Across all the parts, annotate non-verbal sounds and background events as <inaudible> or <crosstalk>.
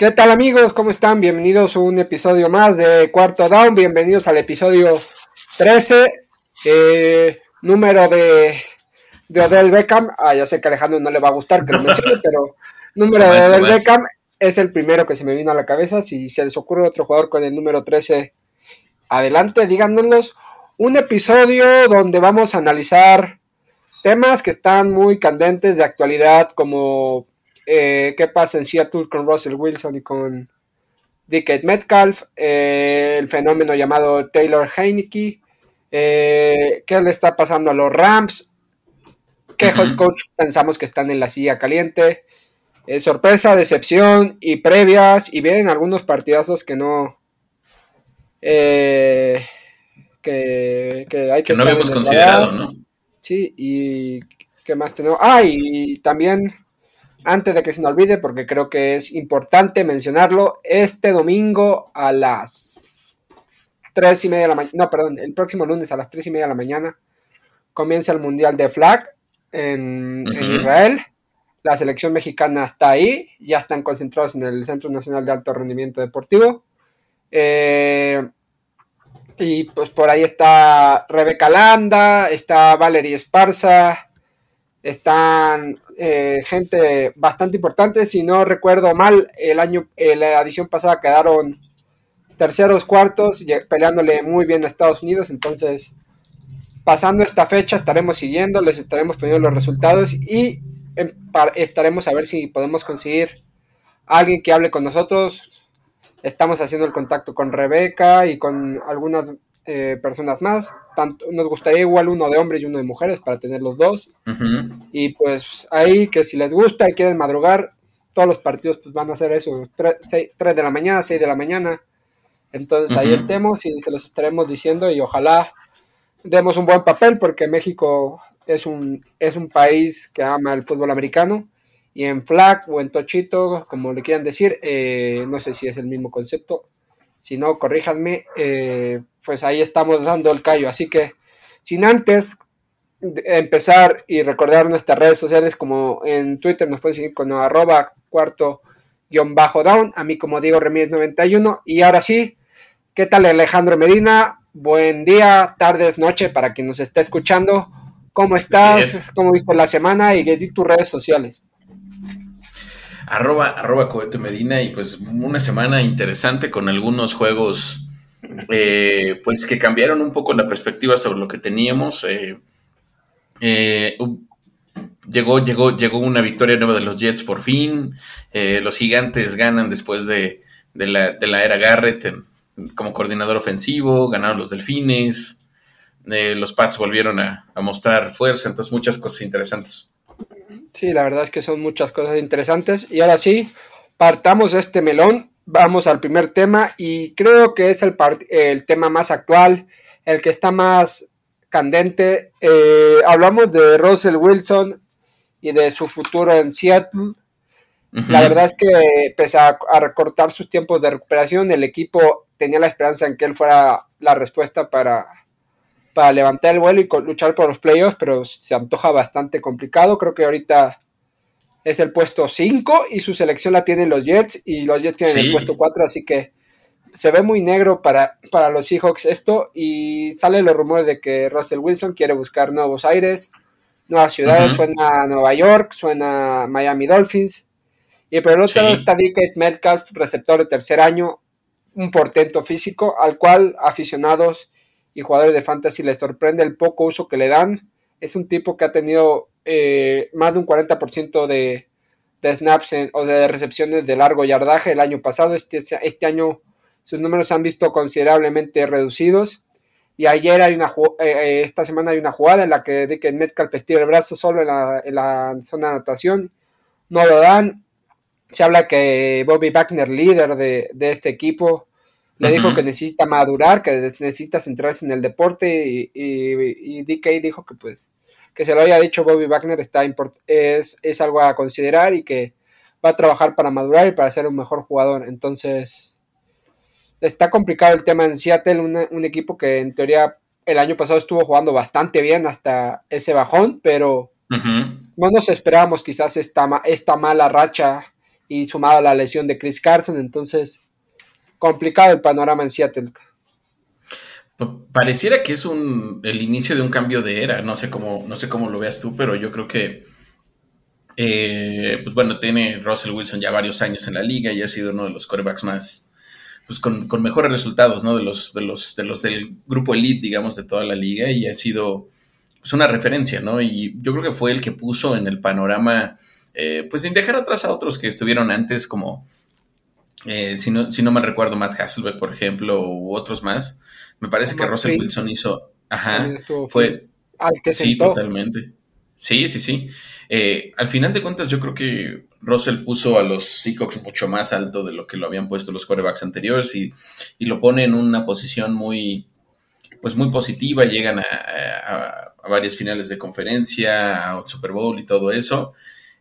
¿Qué tal amigos? ¿Cómo están? Bienvenidos a un episodio más de Cuarto Down. Bienvenidos al episodio 13, eh, número de, de Odell Beckham. Ah, ya sé que a Alejandro no le va a gustar que lo mencione, <laughs> pero número de Odell Beckham es el primero que se me vino a la cabeza. Si se les ocurre otro jugador con el número 13, adelante, díganos. Un episodio donde vamos a analizar temas que están muy candentes de actualidad, como eh, qué pasa en Seattle con Russell Wilson y con Dickett Metcalf, eh, el fenómeno llamado Taylor Heineke, eh, qué le está pasando a los Rams, qué head coach pensamos que están en la silla caliente, sorpresa, decepción y previas, y vienen algunos partidazos que no... que, hay que, no habíamos considerado, ¿no? Sí, y qué más tenemos. Ah, y también antes de que se nos olvide, porque creo que es importante mencionarlo, este domingo a las tres y media de la mañana, no, perdón, el próximo lunes a las tres y media de la mañana comienza el Mundial de Flag en, Israel. La selección mexicana está ahí, ya están concentrados en el Centro Nacional de Alto Rendimiento Deportivo. Eh, y pues por ahí está Rebeca Landa, está Valerie Esparza, están eh, gente bastante importante. Si no recuerdo mal, el año, en la edición pasada quedaron terceros, cuartos, peleándole muy bien a Estados Unidos. Entonces, pasando esta fecha, estaremos siguiendo, les estaremos poniendo los resultados y em, estaremos a ver si podemos conseguir alguien que hable con nosotros. Estamos haciendo el contacto con Rebeca y con algunas eh, personas más. Tanto, nos gustaría igual uno de hombres y uno de mujeres para tener los dos. Y pues ahí que si les gusta y quieren madrugar, todos los partidos pues van a ser eso, 3, de la mañana, 6 de la mañana. Entonces ahí estemos y se los estaremos diciendo y ojalá demos un buen papel porque México es un, es un país que ama el fútbol americano y en flag o en tochito, como le quieran decir, eh, no sé si es el mismo concepto, si no, corríjanme, eh, pues ahí estamos dando el callo. Así que, sin antes empezar y recordar nuestras redes sociales, como en Twitter nos pueden seguir con arroba cuarto guion bajo down, a mí como Diego Remírez 91. Y ahora sí, ¿qué tal Alejandro Medina? Buen día, tardes, noche para quien nos esté escuchando. ¿Cómo estás? ¿Cómo viste la semana? Y di tus redes sociales arroba, arroba Cohete Medina y pues una semana interesante con algunos juegos eh, pues que cambiaron un poco la perspectiva sobre lo que teníamos. Eh, eh, llegó, llegó, llegó una victoria nueva de los Jets por fin. los gigantes ganan después de, la, era Garrett como coordinador ofensivo, ganaron los Delfines. los Pats volvieron a mostrar fuerza, entonces muchas cosas interesantes. Sí, la verdad es que son muchas cosas interesantes. Y ahora sí, partamos este melón, vamos al primer tema y creo que es el, el tema más actual, el que está más candente. Eh, hablamos de Russell Wilson y de su futuro en Seattle. La verdad es que pese a, recortar sus tiempos de recuperación, el equipo tenía la esperanza en que él fuera la respuesta para, para levantar el vuelo y luchar por los playoffs, pero se antoja bastante complicado. Creo que ahorita es el puesto 5 y su selección la tienen los Jets y los Jets tienen el puesto 4, así que se ve muy negro para, para los Seahawks esto. Y salen los rumores de que Russell Wilson quiere buscar nuevos aires, nuevas ciudades, suena Nueva York, suena Miami Dolphins. Y por el otro lado está Dickett Metcalf, receptor de tercer año, un portento físico al cual aficionados y jugadores de fantasy les sorprende el poco uso que le dan. Es un tipo que ha tenido eh, más de un 40% de, de snaps o de recepciones de largo yardaje el año pasado. Este, este año sus números se han visto considerablemente reducidos. Y ayer hay una eh, eh, esta semana hay una jugada en la que Dick Metcalf estira el brazo solo en la, en la zona de anotación. No lo dan. Se habla que Bobby Wagner, líder de, de este equipo, le dijo que necesita madurar, que necesita centrarse en el deporte y, y, DK dijo que pues que se lo haya dicho Bobby Wagner está es, es algo a considerar y que va a trabajar para madurar y para ser un mejor jugador. Entonces, está complicado el tema en Seattle, un equipo que en teoría el año pasado estuvo jugando bastante bien hasta ese bajón, pero no nos esperábamos quizás esta, esta mala racha y sumado a la lesión de Chris Carson, entonces complicado el panorama en Seattle. Pareciera que es un, el inicio de un cambio de era, no sé cómo, no sé cómo lo veas tú, pero yo creo que, eh, pues bueno, tiene Russell Wilson ya varios años en la liga y ha sido uno de los corebacks más, pues con, mejores resultados, ¿no? De los, de los, de los del grupo elite, digamos, de toda la liga y ha sido, pues una referencia, ¿no? Y yo creo que fue el que puso en el panorama, eh, pues sin dejar atrás a otros que estuvieron antes, como, eh, si, no, si no me recuerdo, Matt Hasselbeck, por ejemplo, u otros más me parece que Russell Wilson hizo. Ajá. Fue. Al que Sí, totalmente. Sí, sí, sí. Eh, al final de cuentas, yo creo que Russell puso a los Seahawks mucho más alto de lo que lo habían puesto los quarterbacks anteriores y, lo pone en una posición muy, pues muy positiva. Llegan a, varias finales de conferencia, a Super Bowl y todo eso.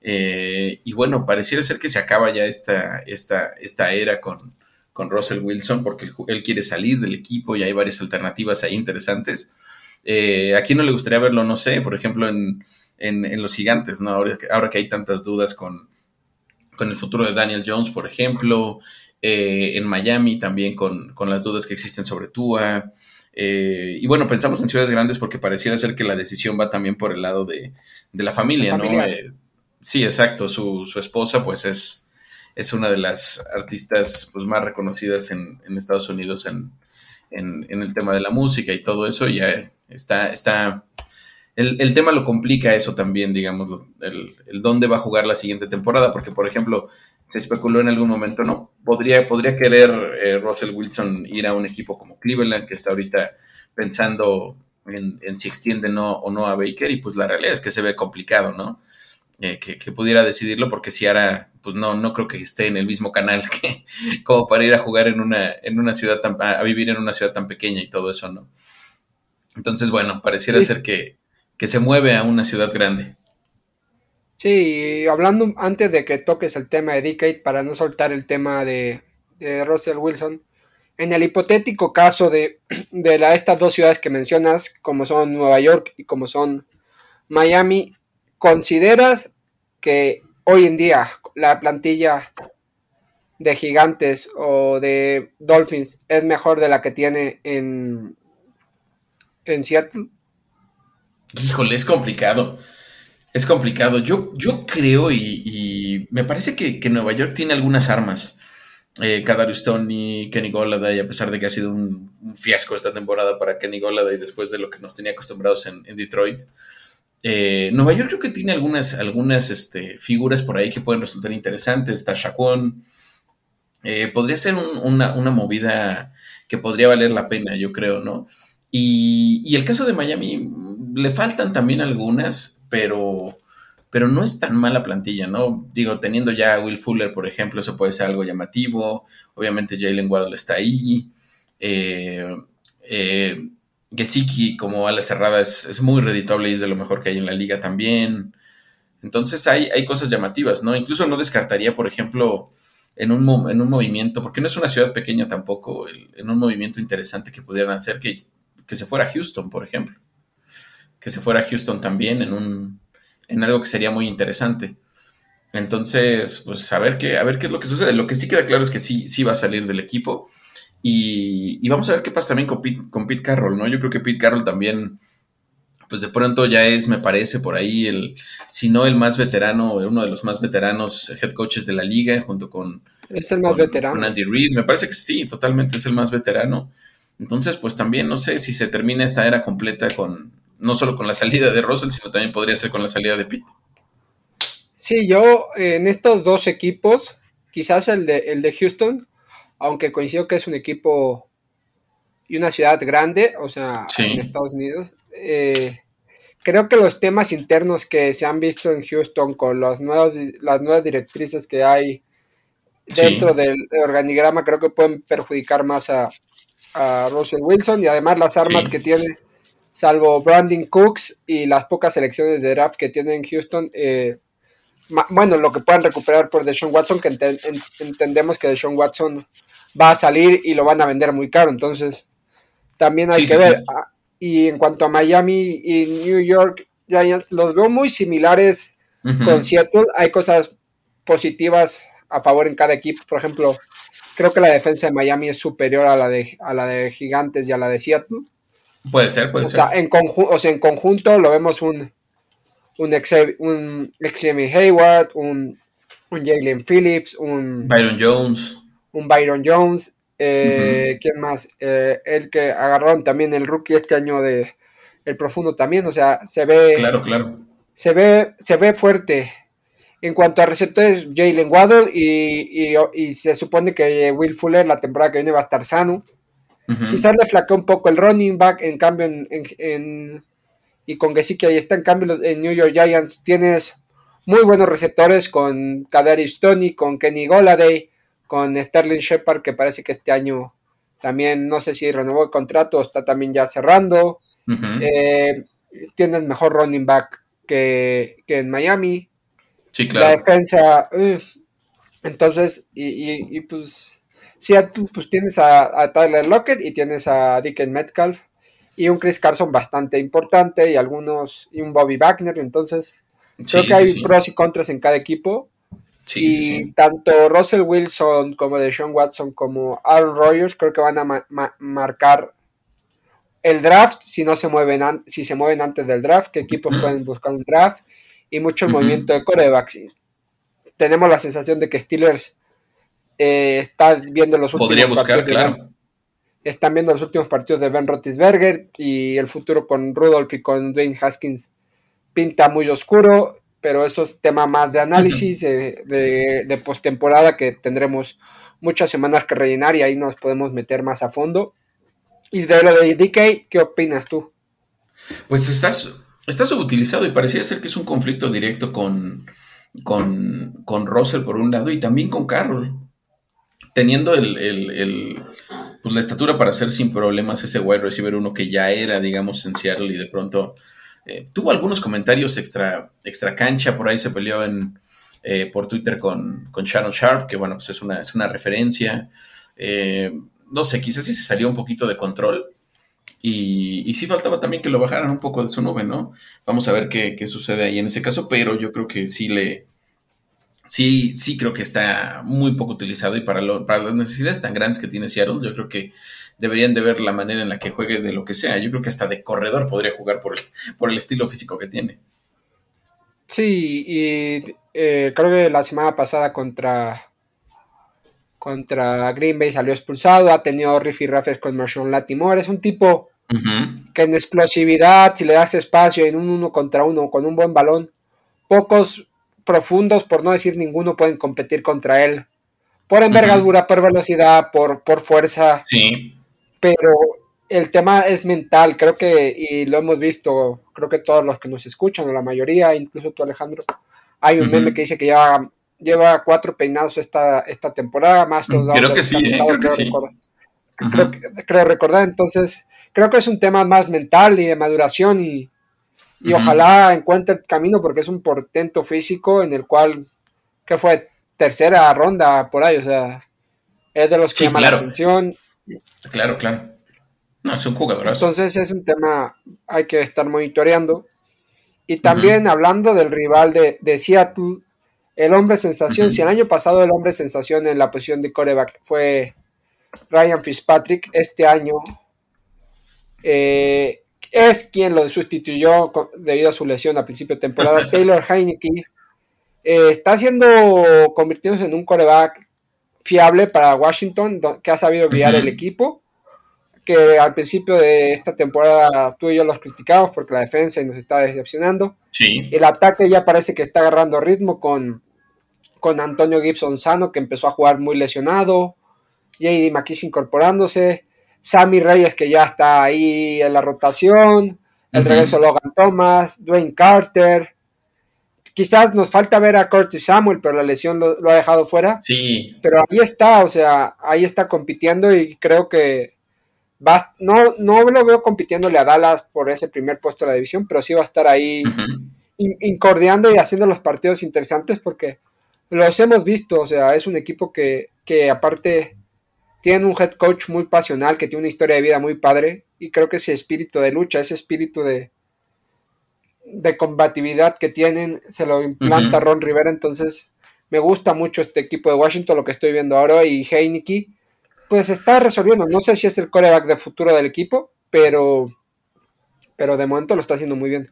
Eh, y bueno, pareciera ser que se acaba ya esta, esta, esta era con, con Russell Wilson porque él quiere salir del equipo y hay varias alternativas ahí interesantes. Eh, ¿A quién no le gustaría verlo? No sé, por ejemplo, en, los gigantes, ¿no? Ahora, ahora, que hay tantas dudas con, con el futuro de Daniel Jones, por ejemplo, eh, en Miami también con, las dudas que existen sobre Tua. Eh, y bueno, pensamos en ciudades grandes porque pareciera ser que la decisión va también por el lado de, la familia, ¿no? Sí, exacto. Su, su, esposa, pues es, es una de las artistas pues, más reconocidas en, Estados Unidos en, el tema de la música y todo eso. Ya está, está el, tema lo complica eso también, digamos, el, dónde va a jugar la siguiente temporada, porque por ejemplo, se especuló en algún momento, ¿no? Podría, podría querer eh, Russell Wilson ir a un equipo como Cleveland, que está ahorita pensando en, en si extiende no, o no a Baker, y pues la realidad es que se ve complicado, ¿no? Eh, que, pudiera decidirlo, porque si ahora, pues no, no creo que esté en el mismo canal <laughs> que como para ir a jugar en una, en una ciudad tan, a, vivir en una ciudad tan pequeña y todo eso, ¿no? Entonces, bueno, pareciera ser que, se mueve a una ciudad grande. Sí, hablando antes de que toques el tema de Decade, para no soltar el tema de, de Russell Wilson, en el hipotético caso de, <clears throat> de la, estas dos ciudades que mencionas, como son Nueva York y como son Miami, ¿Consideras que hoy en día la plantilla de gigantes o de Dolphins es mejor de la que tiene en, en Seattle? Híjole, es complicado. Es complicado. Yo, yo creo y, me parece que, Nueva York tiene algunas armas. Eh, Tony, Kenny Golladay, a pesar de que ha sido un, fiasco esta temporada para Kenny Golladay después de lo que nos tenía acostumbrados en Detroit. Eh, Nueva York creo que tiene algunas, algunas este, figuras por ahí que pueden resultar interesantes. Está Shaquon. Eh, podría ser una, movida que podría valer la pena, yo creo, ¿no? Y, el caso de Miami, mm, le faltan también algunas, pero, pero no es tan mala plantilla, ¿no? Digo, teniendo ya a Will Fuller, por ejemplo, eso puede ser algo llamativo. Obviamente Jalen Waddle está ahí. eh, eh Gesicki como ala cerrada es, muy reditable y es de lo mejor que hay en la liga también. Entonces hay, hay cosas llamativas, ¿no? Incluso no descartaría, por ejemplo, en un, en un movimiento, porque no es una ciudad pequeña tampoco, en un movimiento interesante que pudieran hacer que, que se fuera a Houston, por ejemplo. Que se fuera a Houston también en, un, en algo que sería muy interesante. Entonces, pues a ver, qué, a ver qué es lo que sucede. Lo que sí queda claro es que sí, sí va a salir del equipo y, vamos a ver qué pasa también con Pete, con Pete Carroll, ¿no? Yo creo que Pete Carroll también, pues de pronto ya es, me parece, por ahí, el, si no el más veterano, uno de los más veteranos head coaches de la liga, junto con, es el más veterano. Andy Reid. Me parece que sí, totalmente es el más veterano. Entonces, pues también no sé si se termina esta era completa con, no solo con la salida de Russell, sino también podría ser con la salida de Pete. Sí, yo en estos dos equipos, quizás el de, el de Houston, aunque coincido que es un equipo y una ciudad grande, o sea, en Estados Unidos. Eh, creo que los temas internos que se han visto en Houston con los nuevos, las nuevas directrices que hay dentro del organigrama, creo que pueden perjudicar más a, Russell Wilson y además las armas que tiene, salvo Brandon Cooks y las pocas selecciones de draft que tiene en Houston. Eh, bueno, lo que puedan recuperar por Deshaun Watson, que entendemos que Deshaun Watson va a salir y lo van a vender muy caro. Entonces, también hay que ver. Ah, y en cuanto a Miami y New York Giants, los veo muy similares con Seattle. Hay cosas positivas a favor en cada equipo. Por ejemplo, creo que la defensa de Miami es superior a la de, a la de Gigantes y a la de Seattle. Puede ser, puede ser. en o sea, en conjunto lo vemos un, un, un Hayward, un, un Jalen Phillips, un Byron Jones. Un Byron Jones. Eh, ¿Quién más? Eh, el que agarraron también el rookie este año de el profundo también. O sea, se ve. Claro, claro. Se ve, se ve fuerte. En cuanto a receptores, Jalen Waddle y, se supone que Will Fuller la temporada que viene va a estar sano. Quizás le flaqueó un poco el running back, en cambio, en, y con que sí que ahí está, en cambio, en New York Giants tienes muy buenos receptores con Kadarius Tony, con Kenny Goladay, con Sterling Shepard, que parece que este año también, no sé si renovó el contrato, o está también ya cerrando. Eh, tienes mejor running back que, que en Miami. La defensa, entonces, y, y, pues, sí, pues tienes a, Tyler Lockett y tienes a Dickens Metcalf y un Chris Carson bastante importante y algunos, y un Bobby Wagner, entonces, creo que hay pros y contras en cada equipo. Y tanto Russell Wilson como Deshaun Watson como Aaron Rodgers creo que van a marcar el draft si no se mueven si se mueven antes del draft, qué equipos pueden buscar un draft y mucho movimiento de corebacks. Tenemos la sensación de que Steelers eh, está viendo los últimos partidos claro. están viendo los últimos partidos de Ben Roethlisberger y el futuro con Rudolph y con Dwayne Haskins pinta muy oscuro, pero eso es tema más de análisis de, de, de postemporada que tendremos muchas semanas que rellenar y ahí nos podemos meter más a fondo. Y de lo de DK, ¿qué opinas tú? Pues estás está subutilizado y parecía ser que es un conflicto directo con, con, con Russell por un lado y también con Carroll. Teniendo el, pues la estatura para hacer sin problemas ese wide receiver uno que ya era, digamos, en Seattle y de pronto eh, tuvo algunos comentarios extra, extra cancha, por ahí se peleó en, eh, por Twitter con, con Sharon Sharp, que bueno, pues es una, es una referencia. Eh, no sé, quizás sí se salió un poquito de control. Y, sí faltaba también que lo bajaran un poco de su nube, ¿no? Vamos a ver qué, sucede ahí en ese caso, pero yo creo que sí le. Sí, sí creo que está muy poco utilizado y para, lo, para las necesidades tan grandes que tiene Seattle, yo creo que deberían de ver la manera en la que juegue de lo que sea. Yo creo que hasta de corredor podría jugar por el, por el estilo físico que tiene. Sí, y eh, creo que la semana pasada contra contra Green Bay salió expulsado, ha tenido riff y rafes con Marshawn Latimore, es un tipo que en explosividad, si le das espacio en un uno contra uno con un buen balón, pocos profundos, por no decir ninguno, pueden competir contra él. Por envergadura, por velocidad, por, por fuerza. Sí. Pero el tema es mental, creo que, y lo hemos visto, creo que todos los que nos escuchan, o la mayoría, incluso tú Alejandro, hay un meme que dice que ya lleva cuatro peinados esta, esta temporada, más Creo que sí, eh, creo que sí. Creo, recordar, entonces, creo que es un tema más mental y de maduración y, y ojalá encuentre el camino porque es un portento físico en el cual, que fue tercera ronda por ahí, o sea, es de los que llama la atención. Claro, claro. No, es un jugador. Entonces es un tema, hay que estar monitoreando. Y también hablando del rival de, de Seattle, el hombre sensación, si el año pasado el hombre sensación en la posición de coreback fue Ryan Fitzpatrick, este año eh, es quien lo sustituyó debido a su lesión a principio de temporada. <laughs> Taylor Heineke eh, está siendo convirtiéndose en un coreback fiable para Washington, que ha sabido guiar el equipo. Que al principio de esta temporada tú y yo los criticamos porque la defensa nos está decepcionando. El ataque ya parece que está agarrando ritmo con con Antonio Gibson sano, que empezó a jugar muy lesionado, JD McKiss incorporándose, Sammy Reyes, que ya está ahí en la rotación, el regreso de Logan Thomas, Dwayne Carter. Quizás nos falta ver a Curtis Samuel, pero la lesión lo, ha dejado fuera. Sí. Pero ahí está, o sea, ahí está compitiendo y creo que va, no, no lo veo compitiéndole a Dallas por ese primer puesto de la división, pero sí va a estar ahí incordiando y haciendo los partidos interesantes porque los hemos visto, o sea, es un equipo que, que aparte tiene un head coach muy pasional, que tiene una historia de vida muy padre, y creo que ese espíritu de lucha, ese espíritu de, de combatividad que tienen, se lo implanta Ron Rivera, entonces Me gusta mucho este equipo de Washington, lo que estoy viendo ahora, y Heineke, pues está resolviendo. No sé si es el coreback de futuro del equipo, pero, pero de momento lo está haciendo muy bien.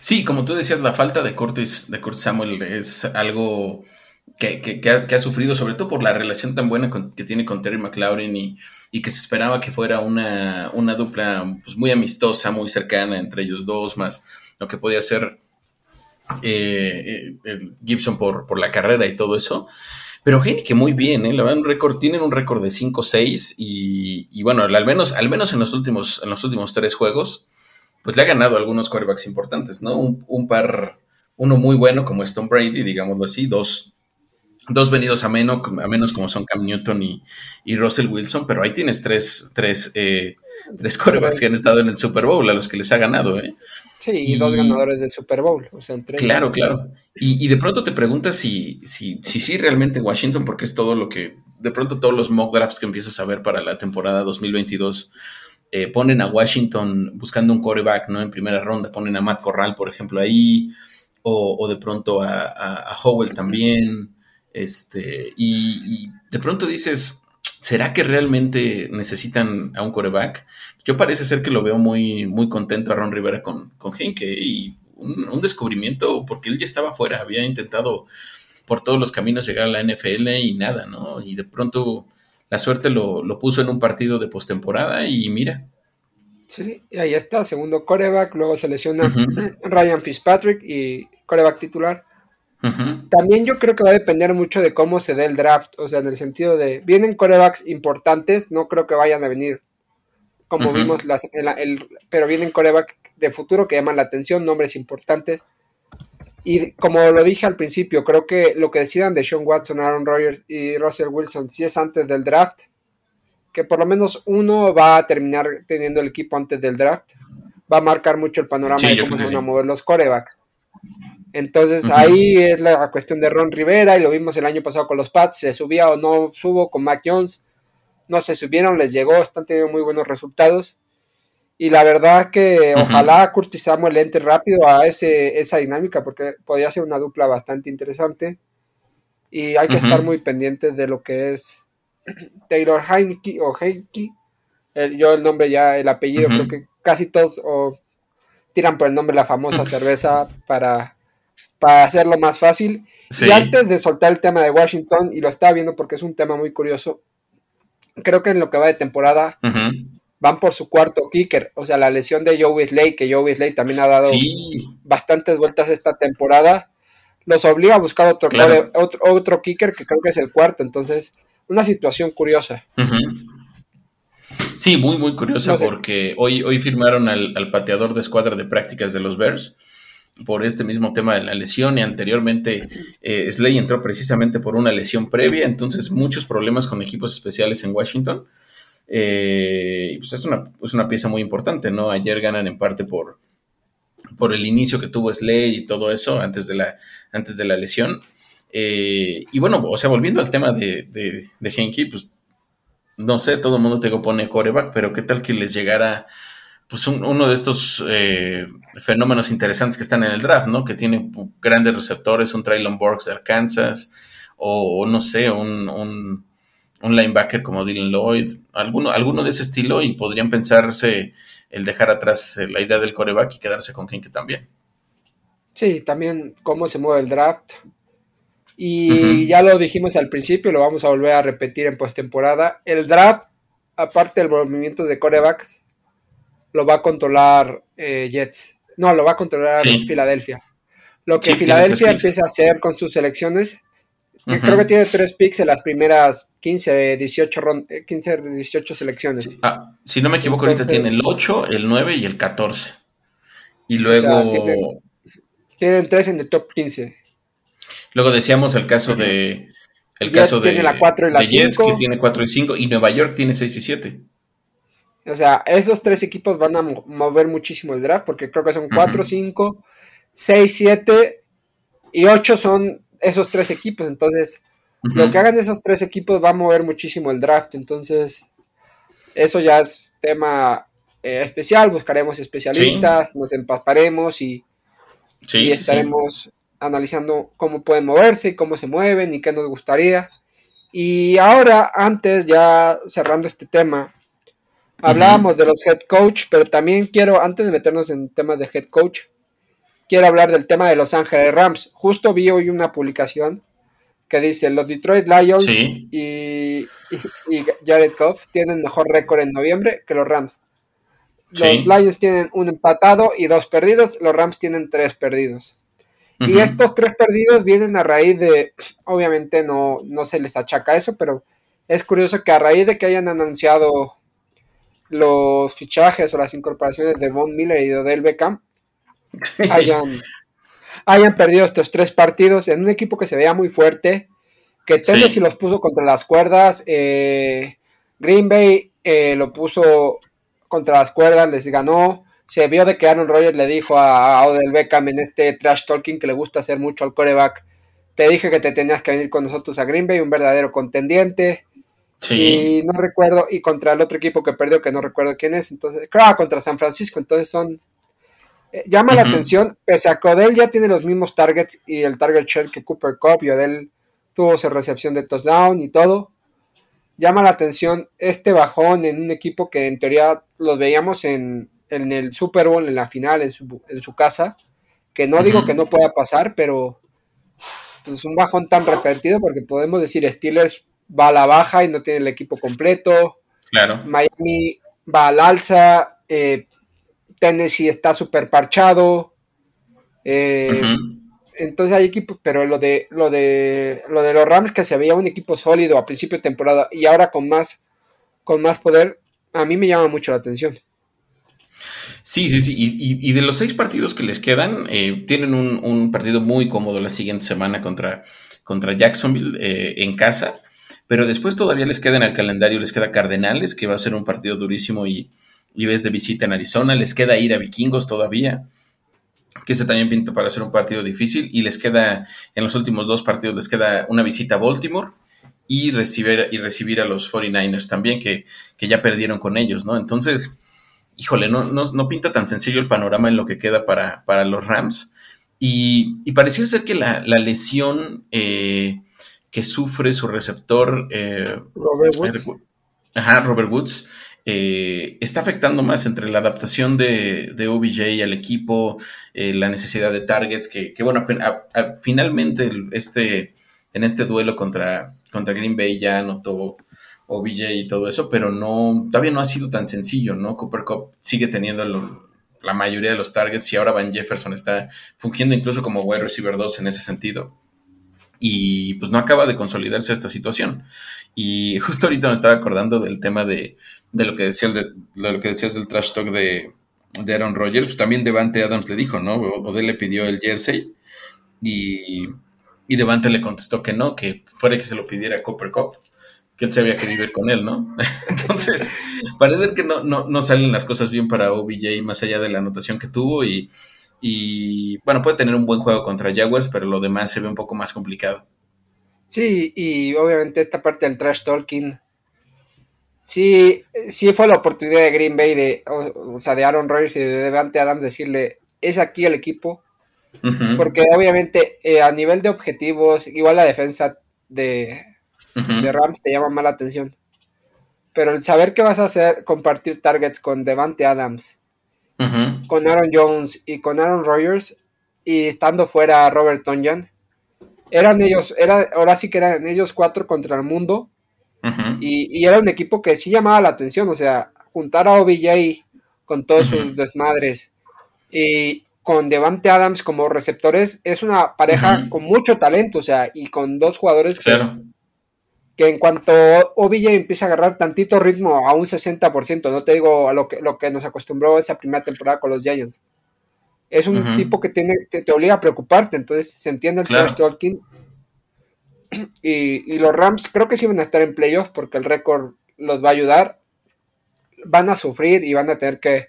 Sí, como tú decías, la falta de Curtis, de Curtis Samuel es algo que, ha, sufrido, sobre todo por la relación tan buena que tiene con Terry McLaurin y, que se esperaba que fuera una, dupla pues, muy amistosa, muy cercana entre ellos dos, más lo que podía ser eh, eh, Gibson por, por, la carrera y todo eso. Pero que muy bien, ¿eh? un récord, tienen un récord de 5-6 y, bueno, al menos, al menos en, los últimos, en los últimos tres juegos, pues le ha ganado algunos quarterbacks importantes, ¿no? Un, par, uno muy bueno como Stone Brady, digámoslo así, dos, dos venidos a menos, a menos como son Cam Newton y, y Russell Wilson, pero ahí tienes tres, tres, eh, tres quarterbacks que han estado en el Super Bowl, a los que les ha ganado, ¿eh? Sí, y, dos ganadores de Super Bowl. O sea, claro, claro. Y, de pronto te preguntas si, si, si sí realmente Washington, porque es todo lo que, de pronto todos los mock drafts que empiezas a ver para la temporada 2022 eh, ponen a Washington buscando un quarterback, ¿no? En primera ronda, ponen a Matt Corral, por ejemplo, ahí, o, de pronto a, a, Howell también, este, y, y de pronto dices, ¿será que realmente necesitan a un coreback? Yo parece ser que lo veo muy, muy contento a Ron Rivera con, con Henke y un, descubrimiento porque él ya estaba fuera, había intentado por todos los caminos llegar a la NFL y nada, ¿no? Y de pronto la suerte lo, puso en un partido de postemporada y mira. Sí, y ahí está, segundo coreback, luego se lesiona Ryan Fitzpatrick y coreback titular. También yo creo que va a depender mucho de cómo se dé el draft, o sea, en el sentido de, vienen corebacks importantes, no creo que vayan a venir como vimos, las, el, pero vienen coreback de futuro que llaman la atención, nombres importantes. Y como lo dije al principio, creo que lo que decidan de Sean Watson, Aaron Rodgers y Russell Wilson, si es antes del draft, que por lo menos uno va a terminar teniendo el equipo antes del draft, va a marcar mucho el panorama de cómo se van a mover los corebacks. Entonces ahí es la cuestión de Ron Rivera y lo vimos el año pasado con los Pats, se subía o no subo con Mac Jones, no se subieron, les llegó, están teniendo muy buenos resultados. Y la verdad que ojalá Curtis Samuel entre rápido a ese, esa dinámica porque podría ser una dupla bastante interesante. Y hay que estar muy pendientes de lo que es <clears throat> Taylor Heineke o Heineke. yo el nombre ya, el apellido, creo que casi todos tiran por el nombre la famosa <laughs> cerveza para para hacerlo más fácil. Y antes de soltar el tema de Washington, y lo estaba viendo porque es un tema muy curioso, creo que en lo que va de temporada van por su cuarto kicker. O sea, la lesión de Joe Wesley, que Joe Wesley también ha dado bastantes vueltas esta temporada, los obliga a buscar otro, otro, kicker que creo que es el cuarto. Entonces, una situación curiosa. Sí, muy, muy curiosa porque hoy, hoy firmaron al, al, pateador de escuadra de prácticas de los Bears por este mismo tema de la lesión y anteriormente eh, Slay entró precisamente por una lesión previa, entonces muchos problemas con equipos especiales en Washington. Eh, y pues es una, es una, pieza muy importante, ¿no? Ayer ganan en parte por, por el inicio que tuvo Slay y todo eso antes de la, antes de la lesión. Eh, y bueno, o sea, volviendo al tema de, de, de pues no sé, todo el mundo te pone coreback, pero qué tal que les llegara pues uno de estos eh, fenómenos interesantes que están en el draft, ¿no? Que tiene grandes receptores, un Traylon Borgs de Arkansas, o, no sé, un, un, linebacker como Dylan Lloyd, alguno, alguno de ese estilo, y podrían pensarse el dejar atrás la idea del coreback y quedarse con Kinky también. Sí, también cómo se mueve el draft. Y ya lo dijimos al principio, lo vamos a volver a repetir en postemporada. El draft, aparte del movimiento de corebacks, lo va a controlar eh, Jets. No, lo va a controlar Filadelfia. Lo que Filadelfia empieza a hacer con sus selecciones, creo que tiene tres picks en las primeras 15, 18, 15, 18 selecciones. Ah, si no me equivoco, ahorita tiene el 8, el 9 y el 14. Y luego... tienen, tres en el top 15. Luego decíamos el caso de... El caso de, la 4 y la Jets, que tiene 4 y 5, y Nueva York tiene 6 y 7. O sea, esos tres equipos van a mover muchísimo el draft porque creo que son 4, 5, 6, 7 y 8 son esos tres equipos. Entonces, lo que hagan esos tres equipos va a mover muchísimo el draft. Entonces, eso ya es tema eh, especial. Buscaremos especialistas, nos empaparemos y, y estaremos analizando cómo pueden moverse y cómo se mueven y qué nos gustaría. Y ahora, antes, ya cerrando este tema, hablábamos de los head coach, pero también quiero, antes de meternos en temas de head coach, quiero hablar del tema de Los Ángeles Rams. Justo vi hoy una publicación que dice, los Detroit Lions y, y, Jared Goff tienen mejor récord en noviembre que los Rams. Los Lions tienen un empatado y dos perdidos, los Rams tienen tres perdidos. Y estos tres perdidos vienen a raíz de, obviamente no, no se les achaca eso, pero es curioso que a raíz de que hayan anunciado los fichajes o las incorporaciones de Von Miller y de Odell Beckham, hayan, hayan perdido estos tres partidos en un equipo que se veía muy fuerte, que Tennessee los puso contra las cuerdas, eh, Green Bay eh, lo puso contra las cuerdas, les ganó, se vio de que Aaron Rodgers le dijo a, Odell Beckham en este trash talking que le gusta hacer mucho al coreback, te dije que te tenías que venir con nosotros a Green Bay, un verdadero contendiente. Sí. Y no recuerdo, y contra el otro equipo que perdió, que no recuerdo quién es, entonces, claro, contra San Francisco, entonces son, eh, llama la atención, pese a que Odell ya tiene los mismos targets y el target share que Cooper Cup y Odell tuvo su recepción de touchdown y todo, llama la atención este bajón en un equipo que en teoría los veíamos en, en el Super Bowl, en la final, en su, en su casa, que no digo que no pueda pasar, pero es pues, un bajón tan repetido porque podemos decir Steelers va a la baja y no tiene el equipo completo. Claro. Miami va al alza. Eh, Tennessee está súper parchado. Eh, entonces hay equipos, pero lo de, lo de lo de los Rams que se veía un equipo sólido a principio de temporada y ahora con más, con más poder, a mí me llama mucho la atención. Sí, sí, sí. Y, de los seis partidos que les quedan, eh, tienen un, partido muy cómodo la siguiente semana contra, contra Jacksonville eh, en casa. Pero después todavía les queda en el calendario, les queda Cardenales, que va a ser un partido durísimo y, y ves de visita en Arizona. Les queda ir a Vikingos todavía, que ese también pinta para ser un partido difícil. Y les queda, en los últimos dos partidos, les queda una visita a Baltimore y recibir, y recibir a los 49ers también, que, que ya perdieron con ellos, ¿no? Entonces híjole, no, no, pinta tan sencillo el panorama en lo que queda para, para los Rams. Y, y pareciera ser que la, lesión eh, que sufre su receptor, eh, Robert Woods, ajá, Robert Woods eh, está afectando más entre la adaptación de, de OBJ al equipo, la necesidad de targets, que, bueno, finalmente este, en este duelo contra, contra Green Bay ya anotó OBJ y todo eso, pero no, todavía no ha sido tan sencillo, ¿no? Cooper Cup sigue teniendo la mayoría de los targets y ahora Van Jefferson está fungiendo incluso como wide receiver 2 en ese sentido. Y pues no acaba de consolidarse esta situación. Y justo ahorita me estaba acordando del tema de, lo que decía de, lo que decías del trash talk de, de Aaron Rodgers, pues también Devante Adams le dijo, ¿no? Odell le pidió el jersey y, y Devante le contestó que no, que fuera que se lo pidiera Cooper Cup que él sabía que vivir con él, ¿no? <laughs> Entonces, parece que no, no, salen las cosas bien para OBJ más allá de la anotación que tuvo y, y, bueno, puede tener un buen juego contra Jaguars, pero lo demás se ve un poco más complicado. Sí, y obviamente esta parte del trash talking, sí, sí fue la oportunidad de Green Bay, de, o, sea, de Aaron Rodgers y de Devante Adams decirle, es aquí el equipo, porque obviamente eh, a nivel de objetivos, igual la defensa de, de Rams te llama más la atención. Pero el saber que vas a hacer, compartir targets con Devante Adams, con Aaron Jones y con Aaron Rodgers, y estando fuera Robert Tonyan, eran ellos, era, ahora sí que eran ellos cuatro contra el mundo, y, era un equipo que sí llamaba la atención, o sea, juntar a OBJ con todos sus desmadres y con Devante Adams como receptores, es una pareja con mucho talento, o sea, y con dos jugadores claro. que en cuanto OBJ empieza a agarrar tantito ritmo a un 60%, no te digo a lo que, lo que nos acostumbró esa primera temporada con los Giants. Es un tipo que tiene, te, te, obliga a preocuparte, entonces se entiende el claro. talking. Y, los Rams creo que sí van a estar en playoffs porque el récord los va a ayudar. Van a sufrir y van a tener que,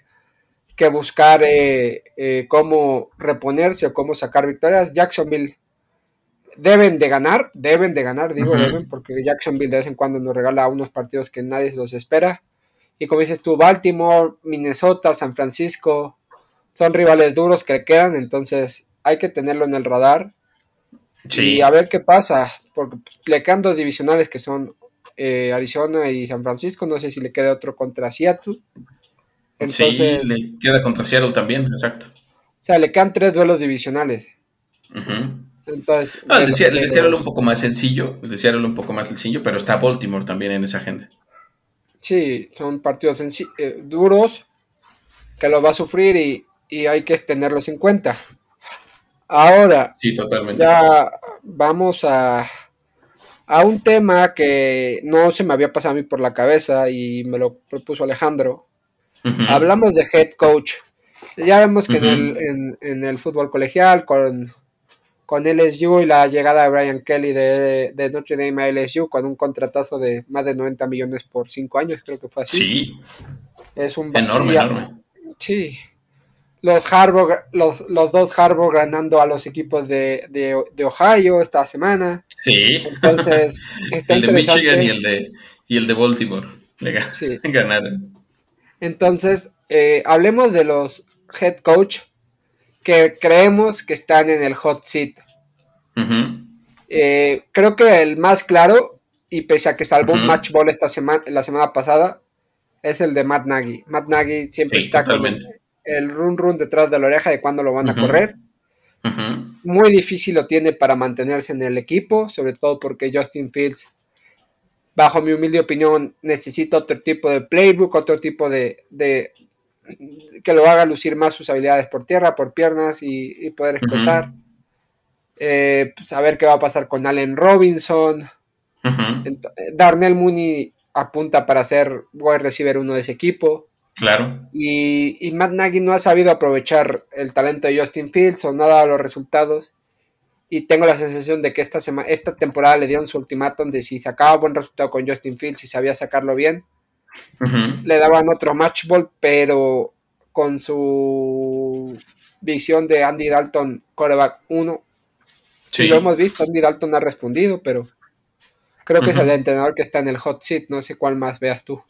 buscar eh, eh, cómo reponerse o cómo sacar victorias. Jacksonville deben de ganar, deben de ganar, digo deben, porque Jacksonville de vez en cuando nos regala unos partidos que nadie los espera. Y como dices tú, Baltimore, Minnesota, San Francisco, son rivales duros que quedan, entonces hay que tenerlo en el radar. Y a ver qué pasa, porque le quedan dos divisionales que son eh, Arizona y San Francisco. No sé si le queda otro contra Seattle. sí, le queda contra Seattle también, exacto. O sea, le quedan tres duelos divisionales. Entonces. El, de, Seattle un poco más sencillo. El de Seattle un poco más sencillo, pero está Baltimore también en esa agenda. Sí, son partidos eh, duros que lo va a sufrir y, y hay que tenerlos en cuenta. Ahora, sí, totalmente. ya vamos a, a un tema que no se me había pasado a mí por la cabeza y me lo propuso Alejandro. Hablamos de head coach. Ya vemos que en, el, fútbol colegial, con, con LSU y la llegada de Brian Kelly de, de, Notre Dame a LSU, con un contratazo de más de 90 millones por 5 años, creo que fue así. Sí. Es un enorme, enorme. Sí, los, Harbaugh, los, los dos Harbaugh ganando a los equipos de, de, Ohio esta semana. Sí. Entonces, <laughs> el de Michigan y el de, y el de Baltimore <laughs> ganaron. Entonces, eh, hablemos de los head coach que creemos que están en el hot seat. Eh, creo que el más claro, y pese a que salvó un match ball esta semana, la semana pasada, es el de Matt Nagy. Matt Nagy siempre está con el run run detrás de la oreja de cuándo lo van a correr. Muy difícil lo tiene para mantenerse en el equipo, sobre todo porque Justin Fields, bajo mi humilde opinión, necesita otro tipo de playbook, otro tipo de, que lo haga lucir más sus habilidades por tierra, por piernas y, poder explotar. Eh, saber pues, qué va a pasar con Allen Robinson. Darnell Mooney apunta para ser wide receiver uno de ese equipo. Claro. Y, Matt Nagy no ha sabido aprovechar el talento de Justin Fields o nada los resultados. Y tengo la sensación de que esta, semana, esta temporada le dieron su ultimátum de si sacaba buen resultado con Justin Fields y sabía sacarlo bien, le daban otro match ball, pero con su visión de Andy Dalton, coreback 1. Sí. lo hemos visto, Andy Dalton ha respondido, pero creo que es el entrenador que está en el hot seat. No sé cuál más veas tú.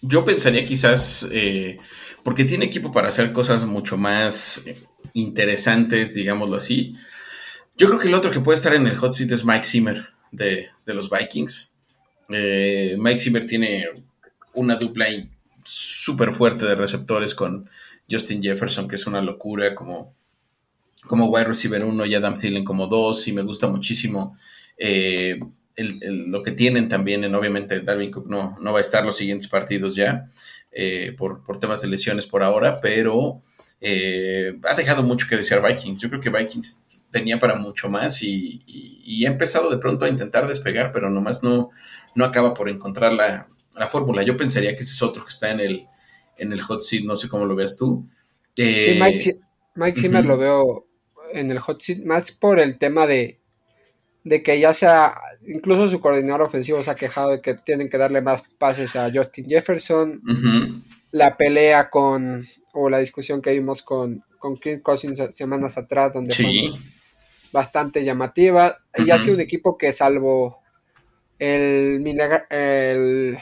Yo pensaría quizás, eh, porque tiene equipo para hacer cosas mucho más interesantes, digámoslo así. Yo creo que el otro que puede estar en el hot seat es Mike Zimmer de, los Vikings. Eh, Mike Zimmer tiene una dupla súper fuerte de receptores con Justin Jefferson, que es una locura, como, como wide receiver 1 y Adam Thielen como 2, y me gusta muchísimo. Eh, lo que tienen también, en, obviamente Darwin Cook no, no va a estar los siguientes partidos ya eh, por, temas de lesiones por ahora, pero eh, ha dejado mucho que desear Vikings. Yo creo que Vikings tenía para mucho más y, ha empezado de pronto a intentar despegar, pero nomás no, no acaba por encontrar la, fórmula. Yo pensaría que ese es otro que está en el, en el hot seat, no sé cómo lo veas tú. sí, Mike, Mike Zimmer lo veo en el hot seat más por el tema de de que ya sea, incluso su coordinador ofensivo se ha quejado de que tienen que darle más pases a Justin Jefferson. La pelea con, o la discusión que vimos con, con Kirk Cousins semanas atrás, donde fue bastante llamativa. Y ha sido un equipo que, salvo el, el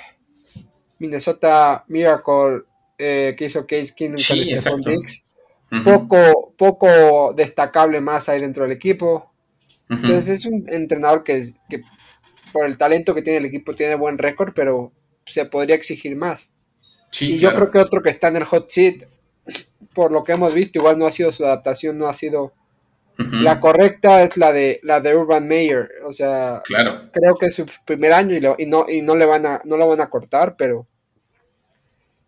Minnesota Miracle eh, que hizo Case Keenum con poco, poco destacable más ahí dentro del equipo. Entonces es un entrenador que, que, por el talento que tiene el equipo tiene buen récord, pero se podría exigir más. y yo creo que otro que está en el hot seat, por lo que hemos visto, igual no ha sido su adaptación, no ha sido la correcta, es la de la de Urban Meyer. O sea, creo que es su primer año y, y, no, y no le van a, no lo van a cortar, pero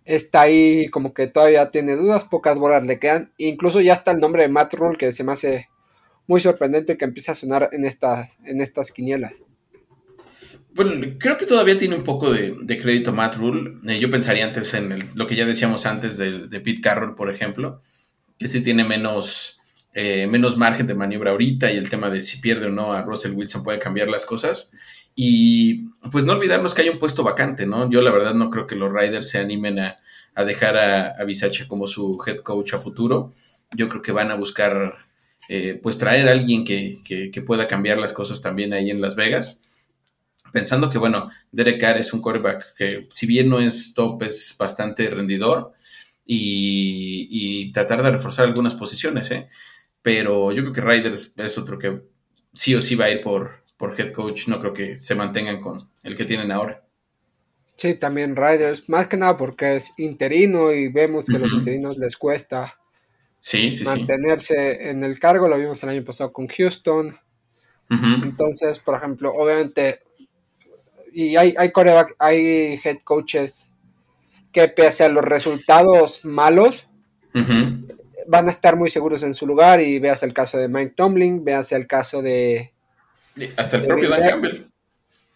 está ahí como que todavía tiene dudas, pocas bolas le quedan. Incluso ya está el nombre de Matt Rule, que se me hace muy sorprendente que empiece a sonar en estas, en estas quinielas. Bueno, creo que todavía tiene un poco de, crédito Matt Rule. Eh, yo pensaría antes en lo que ya decíamos antes de, de, Pete Carroll, por ejemplo, que sí tiene menos, eh, menos margen de maniobra ahorita y el tema de si pierde o no a Russell Wilson puede cambiar las cosas. Y pues no olvidarnos que hay un puesto vacante, ¿no? Yo la verdad no creo que los Riders se animen a, dejar a, a Bisache como su head coach a futuro. Yo creo que van a buscar eh, pues traer a alguien que, pueda cambiar las cosas también ahí en Las Vegas. Pensando que, bueno, Derek Carr es un quarterback que, si bien no es top, es bastante rendidor y, tratar de reforzar algunas posiciones, ¿eh? Pero yo creo que Riders es otro que sí o sí va a ir por, por head coach. No creo que se mantengan con el que tienen ahora. Sí, también Riders, más que nada porque es interino y vemos que a los interinos les cuesta sí, sí, mantenerse en el cargo. Lo vimos el año pasado con Houston. Entonces, por ejemplo, obviamente, y hay, hay, hay head coaches que pese a los resultados malos, van a estar muy seguros en su lugar y veas el caso de Mike Tomlin, veas el caso de... Hasta el propio Dan Campbell.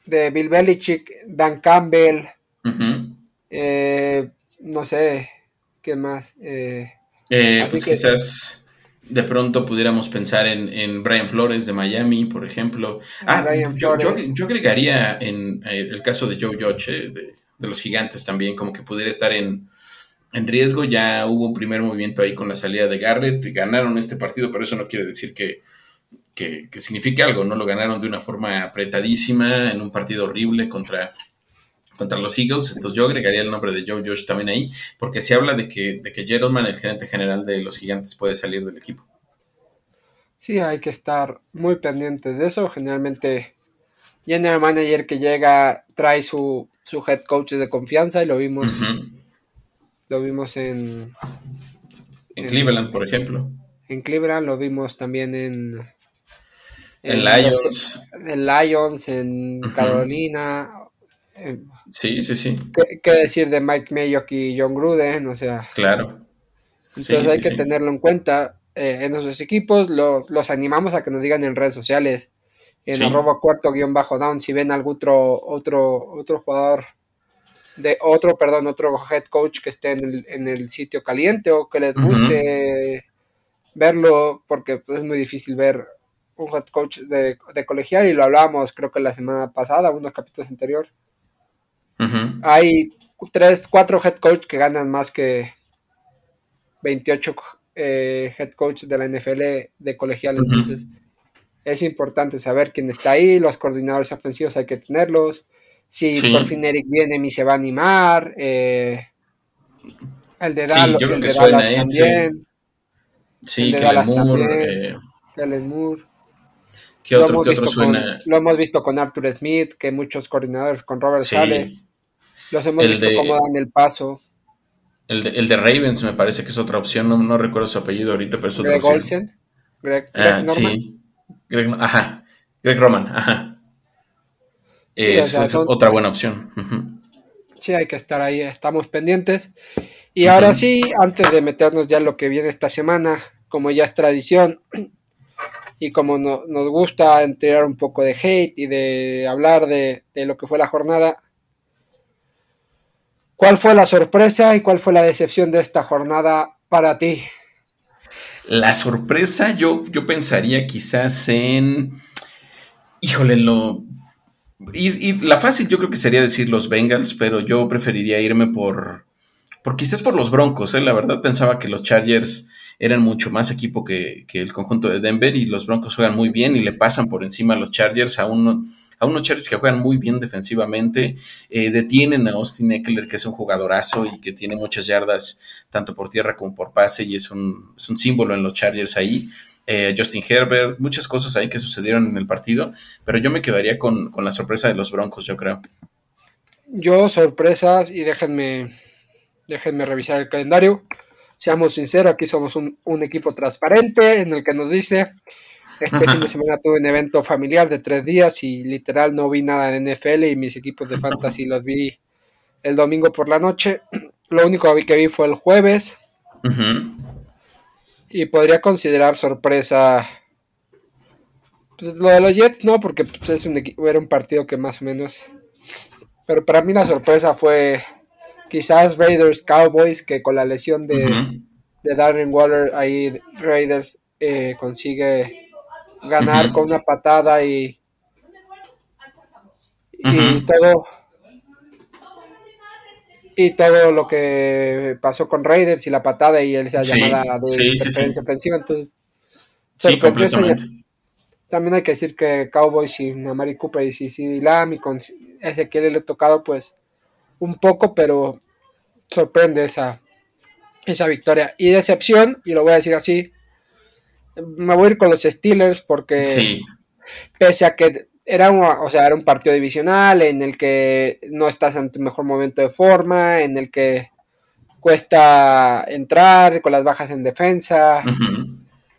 De Bill Belichick, Dan Campbell, eh, no sé, ¿qué más? Eh, eh, pues quizás de pronto pudiéramos pensar en, Brian Flores de Miami, por ejemplo. Ah, yo, yo, agregaría en el caso de Joe Judge de, de los gigantes también, como que pudiera estar en, en riesgo. Ya hubo un primer movimiento ahí con la salida de Garrett. Ganaron este partido, pero eso no quiere decir que, que, signifique algo. No lo ganaron de una forma apretadísima en un partido horrible contra, contra los Eagles. Entonces yo agregaría el nombre de Joe Josh también ahí, porque se habla de que, de que Gettleman, el gerente general de los gigantes, puede salir del equipo. Sí, hay que estar muy pendientes de eso. Generalmente, general manager que llega trae su, su head coach de confianza y lo vimos. Lo vimos en, en, Cleveland, por ejemplo. En Cleveland lo vimos también en. En, Lions. En Lions, en Carolina. sí, sí, sí. ¿qué, decir de Mike Mayock y John Gruden? O sea. Claro. Entonces hay que tenerlo en cuenta. Eh, en nuestros equipos los animamos a que nos digan en redes sociales. En arroba cuarto guion bajo down si ven algún otro, otro, otro jugador de otro, perdón, otro head coach que esté en el, sitio caliente o que les guste verlo, porque pues, es muy difícil ver un head coach de, colegial y lo hablábamos creo que la semana pasada, unos capítulos anterior. Hay tres, cuatro head coach que ganan más que 28 eh, head coach de la NFL de colegial, entonces es importante saber quién está ahí, los coordinadores ofensivos hay que tenerlos, si por fin Eric viene, y se va a animar. Eh, el de Dallas, sí, yo creo que suena también. Sí, Kellen Moore. Eh, Moore. ¿Qué otro, ¿qué otro suena? lo hemos visto con Arthur Smith, que muchos coordinadores con Robert Sale. Los hemos visto cómo dan el paso. El de, el de, Ravens me parece que es otra opción, no, no recuerdo su apellido ahorita, pero es otra Greg Olsen. Greg, ah, Greg Norman. Sí. Greg, ajá. Greg Roman, ajá es, otra buena opción. Sí, hay que estar ahí, estamos pendientes. Y ahora sí, antes de meternos ya en lo que viene esta semana, como ya es tradición, <clears throat> y como nos gusta entregar un poco de hate y de hablar de, de, lo que fue la jornada, ¿cuál fue la sorpresa y cuál fue la decepción de esta jornada para ti? La sorpresa, yo, yo pensaría quizás en. Híjole, lo, y, la fácil yo creo que sería decir los Bengals, pero yo preferiría irme por, por quizás por los Broncos. ¿eh? La verdad pensaba que los Chargers eran mucho más equipo que, el conjunto de Denver y los Broncos juegan muy bien y le pasan por encima a los Chargers, a, uno, a unos Chargers que juegan muy bien defensivamente. Eh, detienen a Austin Eckler, que es un jugadorazo y que tiene muchas yardas tanto por tierra como por pase y es un, es un símbolo en los Chargers ahí. Eh, Justin Herbert, muchas cosas ahí que sucedieron en el partido, pero yo me quedaría con, la sorpresa de los Broncos, yo creo. Yo, sorpresas, y déjenme, déjenme revisar el calendario. Seamos sinceros, aquí somos un, equipo transparente en el que nos dice, este fin de semana tuve un evento familiar de tres días y literal no vi nada de NFL y mis equipos de fantasy los vi el domingo por la noche. <clears throat> Lo único que vi fue el jueves. Y podría considerar sorpresa. Pues, lo de los Jets no, porque pues, es un, era un partido que más o menos. Pero para mí la sorpresa fue quizás Raiders Cowboys, que con la lesión de, Darren Waller, ahí Raiders eh, consigue ganar con una patada y, y todo y todo lo que pasó con Raiders y la patada y esa llamada de interferencia ofensiva. Entonces, También hay que decir que Cowboys sin Amari Cooper y si Lam y con Ezequiel le he tocado pues un poco, pero sorprende esa, esa victoria. Y decepción, y lo voy a decir así, me voy a ir con los Steelers porque pese a que era, o sea, era un partido divisional en el que no estás en tu mejor momento de forma, en el que cuesta entrar con las bajas en defensa.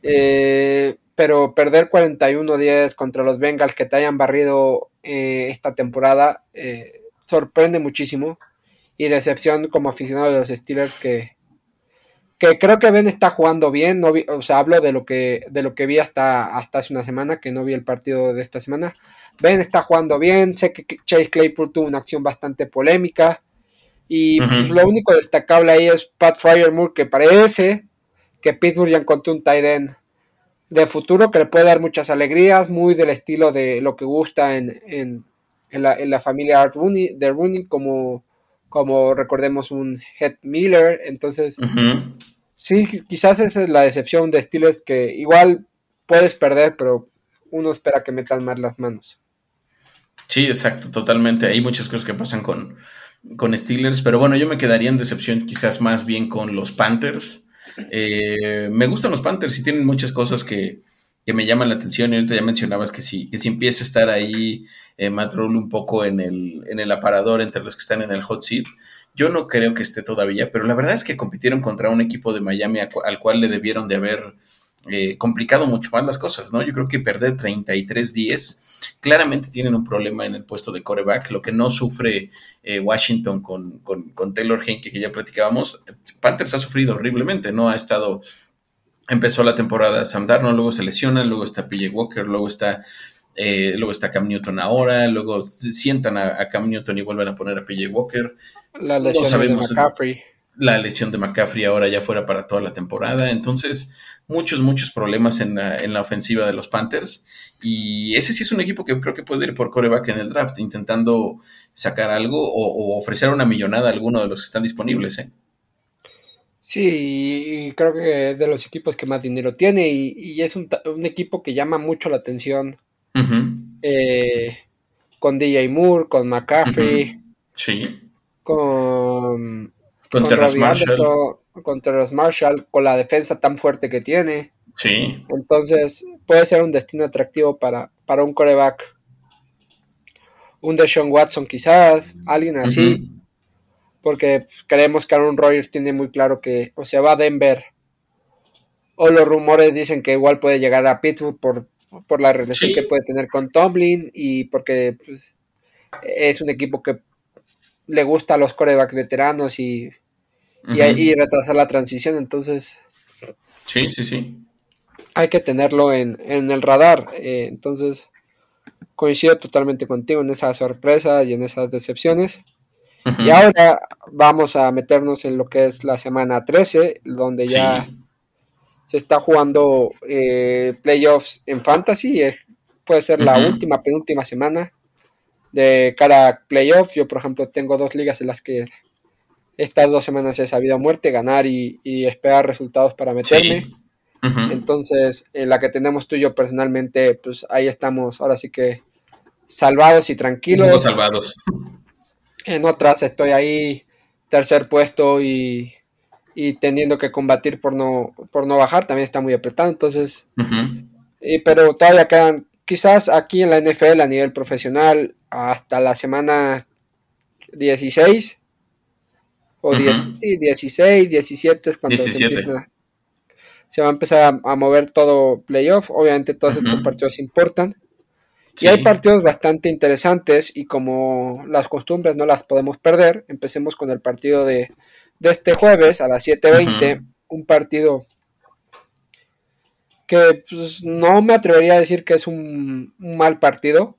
Eh, pero perder 41-10 contra los Bengals que te hayan barrido eh, esta temporada eh, sorprende muchísimo. Y decepción como aficionado de los Steelers que, que creo que Ben está jugando bien. No o sea, hablo de lo que, de lo que vi hasta, hasta hace una semana, que no vi el partido de esta semana. Ben está jugando bien. Sé que Chase Claypool tuvo una acción bastante polémica. Y lo único destacable ahí es Pat Fryermuth, que parece que Pittsburgh ya encontró un tight end de futuro que le puede dar muchas alegrías, muy del estilo de lo que gusta en, en, la, en la, familia Art Rooney, de Rooney, como, como recordemos un Head Miller. Entonces, sí, quizás esa es la decepción de Steelers que igual puedes perder, pero uno espera que metan más las manos. Sí, exacto, totalmente. Hay muchas cosas que pasan con, con Steelers, pero bueno, yo me quedaría en decepción quizás más bien con los Panthers. Eh, me gustan los Panthers y tienen muchas cosas que, me llaman la atención. Y ahorita ya mencionabas que si, que si empieza a estar ahí eh, un poco en el, en el aparador entre los que están en el hot seat. Yo no creo que esté todavía, pero la verdad es que compitieron contra un equipo de Miami al cual le debieron de haber eh, complicado mucho más las cosas, ¿no? Yo creo que perder 33-10, claramente tienen un problema en el puesto de coreback, lo que no sufre eh, Washington con, con, Taylor Henke, que ya platicábamos. Panthers ha sufrido horriblemente, ¿no? Ha estado, empezó la temporada Sam Darnold, luego se lesiona, luego está PJ Walker, luego está... Eh, luego está Cam Newton ahora, luego sientan a, Cam Newton y vuelven a poner a PJ Walker. La lesión de McCaffrey. La lesión de McCaffrey ahora ya fuera para toda la temporada. Entonces, muchos, muchos problemas en la, ofensiva de los Panthers. Y ese sí es un equipo que creo que puede ir por coreback en el draft, intentando sacar algo o, ofrecer una millonada a alguno de los que están disponibles. ¿eh? Sí, creo que es de los equipos que más dinero tiene y, es un, equipo que llama mucho la atención. Eh, con DJ Moore, con McCaffrey. Sí. Con. Con, con contra los Marshall con la defensa tan fuerte que tiene. Sí. Entonces puede ser un destino atractivo para, para un coreback. Un Deshaun Watson quizás, alguien así. Porque creemos que Aaron Rodgers tiene muy claro que o se va a Denver o los rumores dicen que igual puede llegar a Pittsburgh por, por la relación que puede tener con Tomlin y porque pues, es un equipo que le gusta a los corebacks veteranos y y, retrasar la transición. Entonces, sí, sí, sí. Hay que tenerlo en, el radar. Eh, entonces, coincido totalmente contigo en esa sorpresa y en esas decepciones. Y ahora vamos a meternos en lo que es la semana 13, donde ya se está jugando eh, playoffs en fantasy. puede ser la última, penúltima semana de cara a playoff. Yo, por ejemplo, tengo dos ligas en las que estas dos semanas he sabido a muerte, ganar y, esperar resultados para meterme. Entonces, en la que tenemos tú y yo personalmente, pues ahí estamos, ahora sí que salvados y tranquilos. salvados. En otras estoy ahí tercer puesto y, teniendo que combatir por no, por no bajar, también está muy apretado, entonces, pero todavía quedan, quizás aquí en la NFL a nivel profesional, hasta la semana 16, o 16, 17 es cuando Se, va a empezar a, mover todo playoff. Obviamente todos estos partidos importan. Y hay partidos bastante interesantes y como las costumbres no las podemos perder, empecemos con el partido de, este jueves a las 7.20, un partido que pues, no me atrevería a decir que es un mal partido,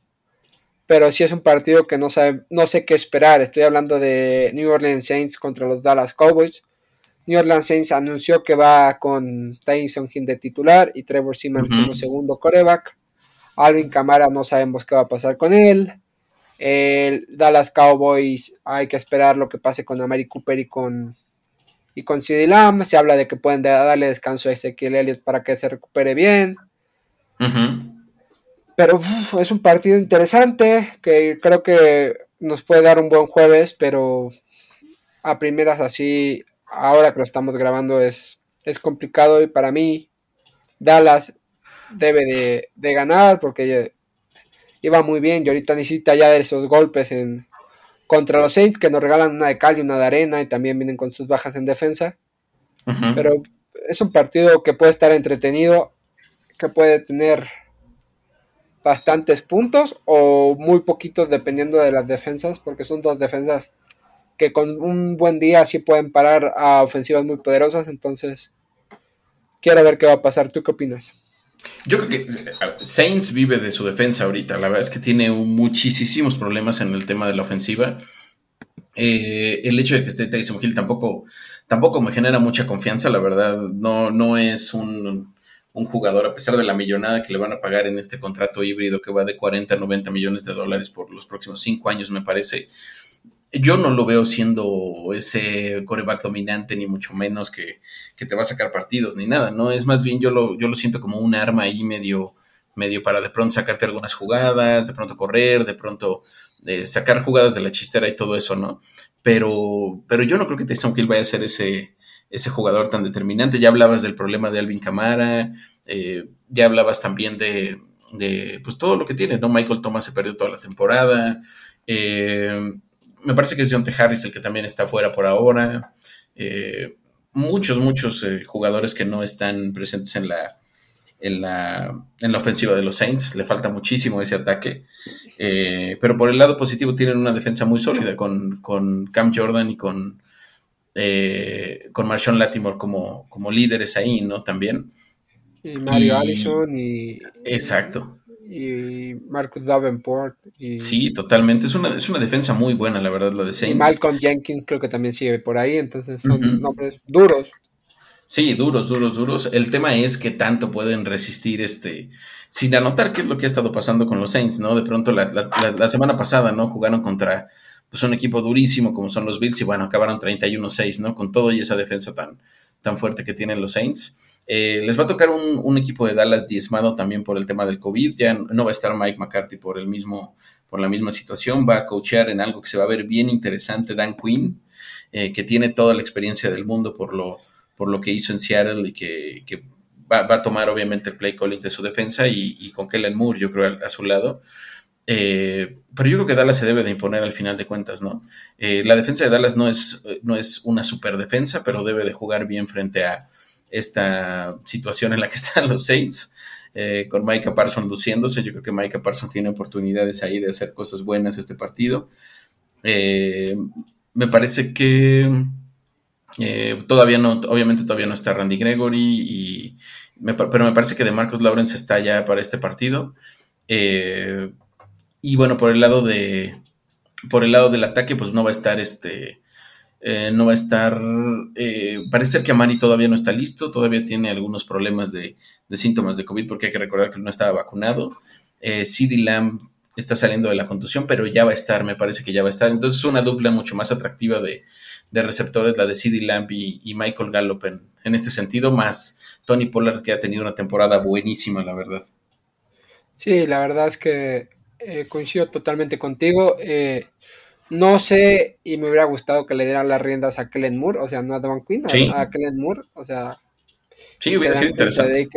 pero sí es un partido que no, sabe, no sé qué esperar. Estoy hablando de New Orleans Saints contra los Dallas Cowboys. New Orleans Saints anunció que va con Tyson Hill de titular y Trevor Simmons como segundo coreback. Alvin Camara no sabemos qué va a pasar con él. El Dallas Cowboys hay que esperar lo que pase con Amari Cooper y con y con CD Lamb. Se habla de que pueden darle descanso a Ezequiel Elliott para que se recupere bien. Pero es un partido interesante que creo que nos puede dar un buen jueves, pero a primeras así, ahora que lo estamos grabando es, es complicado y para mí Dallas debe de, ganar porque iba muy bien y ahorita necesita ya esos golpes en contra los Saints que nos regalan una de cal y una de arena y también vienen con sus bajas en defensa. Pero es un partido que puede estar entretenido, que puede tener bastantes puntos o muy poquitos dependiendo de las defensas, porque son dos defensas que con un buen día sí pueden parar a ofensivas muy poderosas, entonces quiero ver qué va a pasar. ¿Tú qué opinas? Yo creo que eh, Saints vive de su defensa ahorita. La verdad es que tiene muchísimos problemas en el tema de la ofensiva. Eh, el hecho de que esté Tyson Hill tampoco, tampoco me genera mucha confianza, la verdad. No, no es un, un, jugador, a pesar de la millonada que le van a pagar en este contrato híbrido que va de 40 a 90 millones de dólares por los próximos cinco años, me parece yo no lo veo siendo ese coreback dominante, ni mucho menos que, te va a sacar partidos, ni nada, ¿no? Es más bien yo lo, yo lo siento como un arma ahí medio, medio para de pronto sacarte algunas jugadas, de pronto correr, de pronto eh, sacar jugadas de la chistera y todo eso, ¿no? Pero, pero yo no creo que Tyson Hill vaya a ser ese, ese jugador tan determinante. Ya hablabas del problema de Alvin Camara, eh, ya hablabas también de, de, pues todo lo que tiene, ¿no? Michael Thomas se perdió toda la temporada. Eh, me parece que es John Harris el que también está fuera por ahora. Eh, muchos, muchos eh, jugadores que no están presentes en la, en la, en la ofensiva de los Saints. Le falta muchísimo ese ataque. Eh, pero por el lado positivo tienen una defensa muy sólida con, Cam Jordan y con, con Marshawn Latimore como, como líderes ahí, ¿no? También. Y Mario Allison y... Exacto y Marcus Davenport. Y, sí, totalmente. Es una, es una defensa muy buena, la verdad, la de Saints. Y Malcolm Jenkins creo que también sigue por ahí, entonces son nombres duros. Sí, duros, duros, duros. El tema es que tanto pueden resistir este, sin anotar qué es lo que ha estado pasando con los Saints, ¿no? De pronto la, la, semana pasada, ¿no? Jugaron contra pues, un equipo durísimo como son los Bills y bueno, acabaron 31-6, ¿no? Con todo y esa defensa tan, tan fuerte que tienen los Saints. Eh, les va a tocar un, equipo de Dallas diezmado también por el tema del COVID. Ya no va a estar Mike McCarthy por el mismo, por la misma situación. Va a coachear en algo que se va a ver bien interesante Dan Quinn, eh, que tiene toda la experiencia del mundo por lo, por lo que hizo en Seattle y que, va, a tomar obviamente el play calling de su defensa y, con Kellen Moore, yo creo, a, su lado. Eh, pero yo creo que Dallas se debe de imponer al final de cuentas, ¿no? la defensa de Dallas no es, no es una super defensa, pero debe de jugar bien frente a, esta situación en la que <laughs> están los Saints. Eh, con Micah Parsons luciéndose. Yo creo que Micah Parsons tiene oportunidades ahí de hacer cosas buenas este partido. Eh, me parece que eh, todavía no, obviamente todavía no está Randy Gregory, y pero me parece que de Marcus Lawrence está ya para este partido. y bueno, por el lado de por el lado del ataque, pues no va a estar este eh, no va a estar, eh, parece que Amani todavía no está listo, todavía tiene algunos problemas de, síntomas de COVID porque hay que recordar que no estaba vacunado. Eh, CD Lamb está saliendo de la contusión, pero ya va a estar, me parece que ya va a estar. Entonces es una dupla mucho más atractiva de, receptores, la de CD Lamb y, Michael Gallup en, este sentido, más Tony Pollard que ha tenido una temporada buenísima, la verdad. Sí, la verdad es que eh, coincido totalmente contigo. No sé, y me hubiera gustado que le dieran las riendas a Kellen Moore, o sea, no a Devon Quinn, a, Kellen Moore, o sea. Sí, hubiera sido interesante.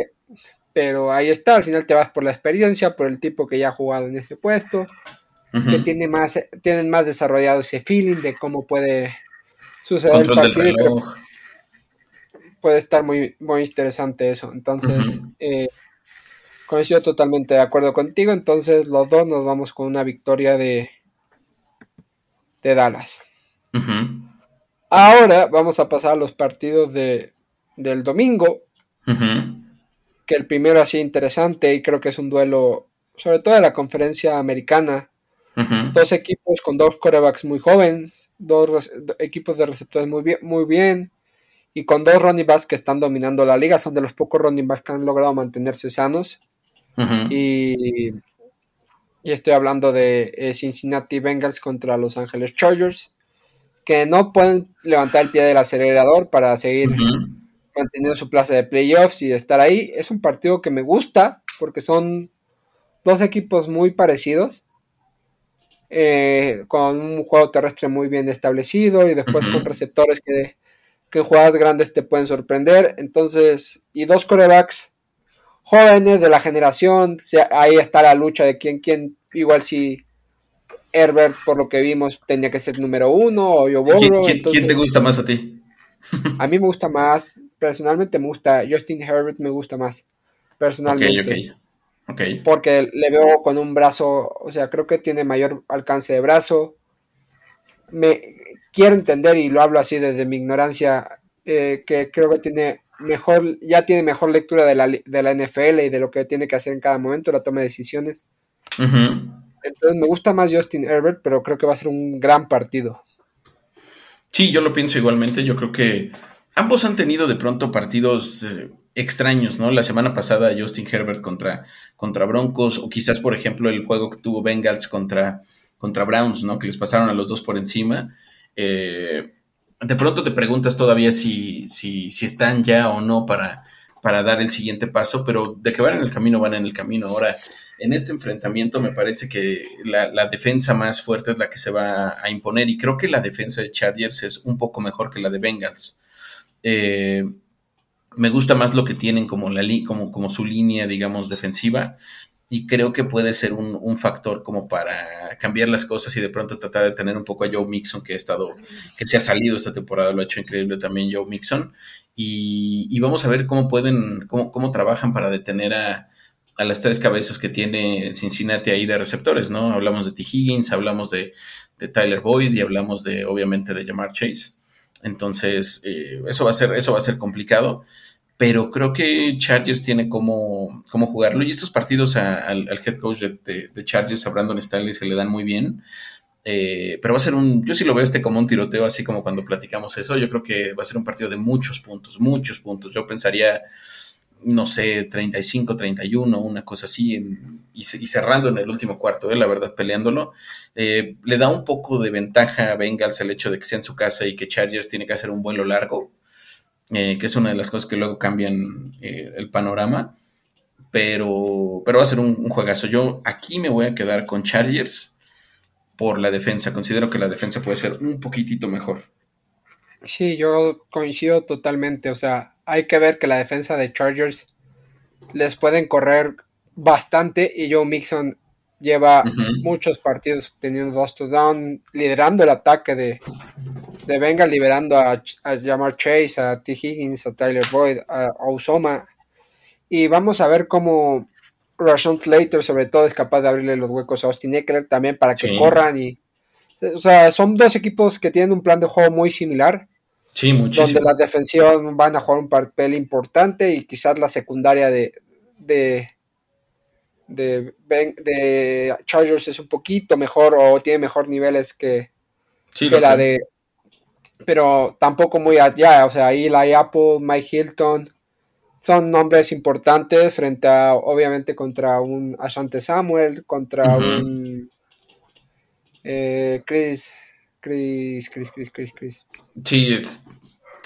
pero ahí está, al final te vas por la experiencia, por el tipo que ya ha jugado en ese puesto, que tiene más, tienen más desarrollado ese feeling de cómo puede suceder el partido. Puede estar muy, muy interesante eso. Entonces, eh, coincido totalmente de acuerdo contigo. Entonces, los dos nos vamos con una victoria de de Dallas. Ahora vamos a pasar a los partidos de, del domingo. Que el primero así interesante y creo que es un duelo, sobre todo de la conferencia americana. Dos equipos con dos corebacks muy jóvenes, dos equipos de receptores muy bien, muy bien y con dos running backs que están dominando la liga. Son de los pocos running backs que han logrado mantenerse sanos. Y y estoy hablando de eh, Cincinnati Bengals contra Los Angeles Chargers, que no pueden levantar el pie del acelerador para seguir manteniendo su plaza de playoffs y estar ahí. Es un partido que me gusta porque son dos equipos muy parecidos. Eh, con un juego terrestre muy bien establecido y después con receptores que, que en jugadas grandes te pueden sorprender. Entonces, y dos corebacks jóvenes de la generación, ahí está la lucha de quién, quién, igual si Herbert, por lo que vimos, tenía que ser número uno, o yo ¿Quién, ¿quién te gusta más a ti? a mí me gusta más, personalmente me gusta, Justin Herbert me gusta más, personalmente. Porque le veo con un brazo, o sea, creo que tiene mayor alcance de brazo. Me quiero entender, y lo hablo así desde mi ignorancia, eh, que creo que tiene mejor, ya tiene mejor lectura de la, de la, NFL y de lo que tiene que hacer en cada momento, la toma de decisiones. Entonces me gusta más Justin Herbert, pero creo que va a ser un gran partido. Sí, yo lo pienso igualmente. Yo creo que ambos han tenido de pronto partidos eh, extraños, ¿no? La semana pasada Justin Herbert contra, contra Broncos, o quizás, por ejemplo, el juego que tuvo Bengals contra, contra Browns, ¿no? Que les pasaron a los dos por encima. Eh, de pronto te preguntas todavía si, si, si están ya o no para, para dar el siguiente paso, pero de que van en el camino, van en el camino. Ahora, en este enfrentamiento me parece que la, defensa más fuerte es la que se va a imponer y creo que la defensa de Chargers es un poco mejor que la de Bengals. Eh, me gusta más lo que tienen como, la, como, como su línea, digamos, defensiva y creo que puede ser un, factor como para cambiar las cosas y de pronto tratar de tener un poco a Joe Mixon que ha estado, que se ha salido esta temporada, lo ha hecho increíble también Joe Mixon y, vamos a ver cómo pueden, cómo, cómo trabajan para detener a, a las tres cabezas que tiene Cincinnati ahí de receptores, ¿no? Hablamos de T. Higgins, hablamos de, Tyler Boyd y hablamos de, obviamente, de Jamar Chase. Entonces, eh, eso, va a ser, eso va a ser complicado, pero creo que Chargers tiene cómo, jugarlo. Y estos partidos al, head coach de, Chargers, a Brandon Stanley, se le dan muy bien. Eh, pero va a ser un, yo sí lo veo este como un tiroteo, así como cuando platicamos eso. Yo creo que va a ser un partido de muchos puntos, muchos puntos. Yo pensaría no sé, 35, 31, una cosa así, y, cerrando en el último cuarto, eh, la verdad, peleándolo. Eh, le da un poco de ventaja a Bengals el hecho de que sea en su casa y que Chargers tiene que hacer un vuelo largo, eh, que es una de las cosas que luego cambian el panorama. Pero, pero va a ser un, un, juegazo. Yo aquí me voy a quedar con Chargers por la defensa. Considero que la defensa puede ser un poquitito mejor. Sí, yo coincido totalmente. O sea, hay que ver que la defensa de Chargers les pueden correr bastante y Joe Mixon lleva muchos partidos teniendo dos touchdowns, liderando el ataque de, de Venga, liberando a, a Jamar Chase, a T. Higgins, a Tyler Boyd, a, Osoma. Y vamos a ver cómo Rashon Slater, sobre todo, es capaz de abrirle los huecos a Austin Eckler también para que corran. y O sea, son dos equipos que tienen un plan de juego muy similar Sí, muchísimo. Donde las defensivas van a jugar un papel importante y quizás la secundaria de, de, de, Chargers es un poquito mejor o tiene mejor niveles que, la de. Pero tampoco muy allá. O sea, ahí la Apple, Mike Hilton son nombres importantes frente a, obviamente, contra un Asante Samuel, contra un eh, Chris Chris, Chris, Chris, Chris, Chris. Sí, es.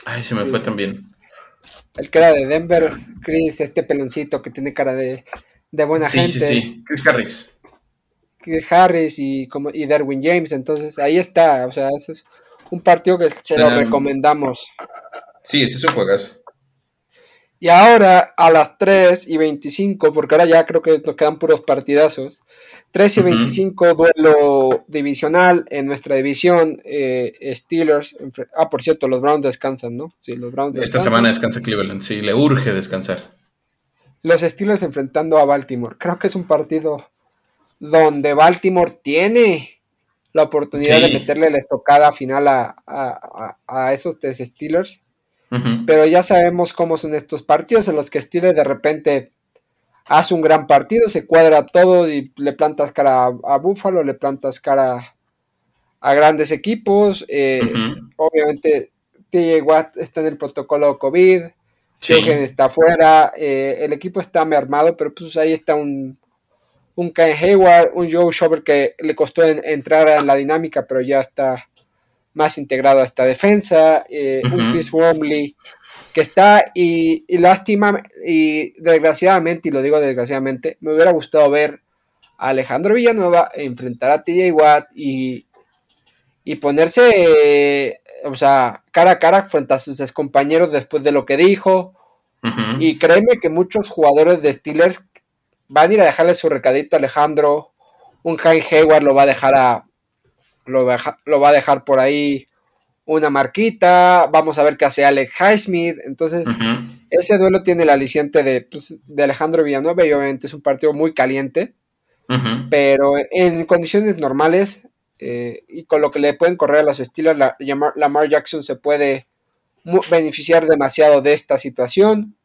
Ay, se me fue también. El que era de Denver, Chris, este peloncito que tiene cara de, de buena gente. Sí, sí, Chris Harris. Chris Harris y, como, y Derwin James, entonces ahí está, o sea, ese es un partido que se lo recomendamos. Sí, ese es un juegazo. Y ahora a las 3 y 25, porque ahora ya creo que nos quedan puros partidazos. 3 y 25, duelo divisional en nuestra división. Eh, Steelers. Ah, por cierto, los Browns descansan, ¿no? Sí, los Browns Esta semana descansa Cleveland, sí, le urge descansar. Los Steelers enfrentando a Baltimore. Creo que es un partido donde Baltimore tiene la oportunidad de meterle la estocada final a, a, a esos Steelers pero ya sabemos cómo son estos partidos en los que Steelers de repente hace un gran partido, se cuadra todo y le plantas cara a, Buffalo, le plantas cara a grandes equipos. Eh, obviamente, TJ Watt está en el protocolo COVID, sí. está afuera, eh, el equipo está mermado, pero pues ahí está un, un Ken Hayward, un Joe Shover que le costó entrar en la dinámica, pero ya está más integrado a esta defensa, eh, un Chris Wormley que está y, lástima y desgraciadamente, y lo digo desgraciadamente, me hubiera gustado ver a Alejandro Villanueva enfrentar a TJ Watt y, y ponerse, o sea, cara a cara frente a sus compañeros después de lo que dijo, Y créeme que muchos jugadores de Steelers van a ir a dejarle su recadito a Alejandro. Un Kai Hayward lo va a dejar a. Lo va lo va a dejar por ahí una marquita. Vamos a ver qué hace Alex Highsmith. Entonces, ese duelo tiene el aliciente de, pues, de Alejandro Villanueva y obviamente es un partido muy caliente. Pero en condiciones normales eh, y con lo que le pueden correr a los estilos, la, Lamar Jackson se puede beneficiar demasiado de esta situación.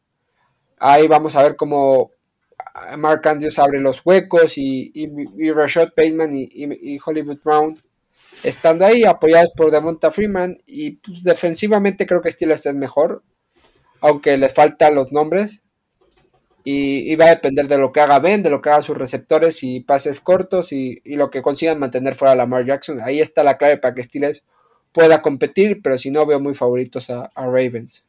Ahí vamos a ver cómo Mark Andrews abre los huecos y, y, Rashad Bateman y, Hollywood Brown estando ahí apoyados por Devonta Freeman y pues, defensivamente creo que Steelers es mejor aunque le faltan los nombres y, va a depender de lo que haga Ben, de lo que hagan sus receptores y pases cortos y, lo que consigan mantener fuera a Lamar Jackson. Ahí está la clave para que Steelers pueda competir, pero si no veo muy favoritos a, Ravens.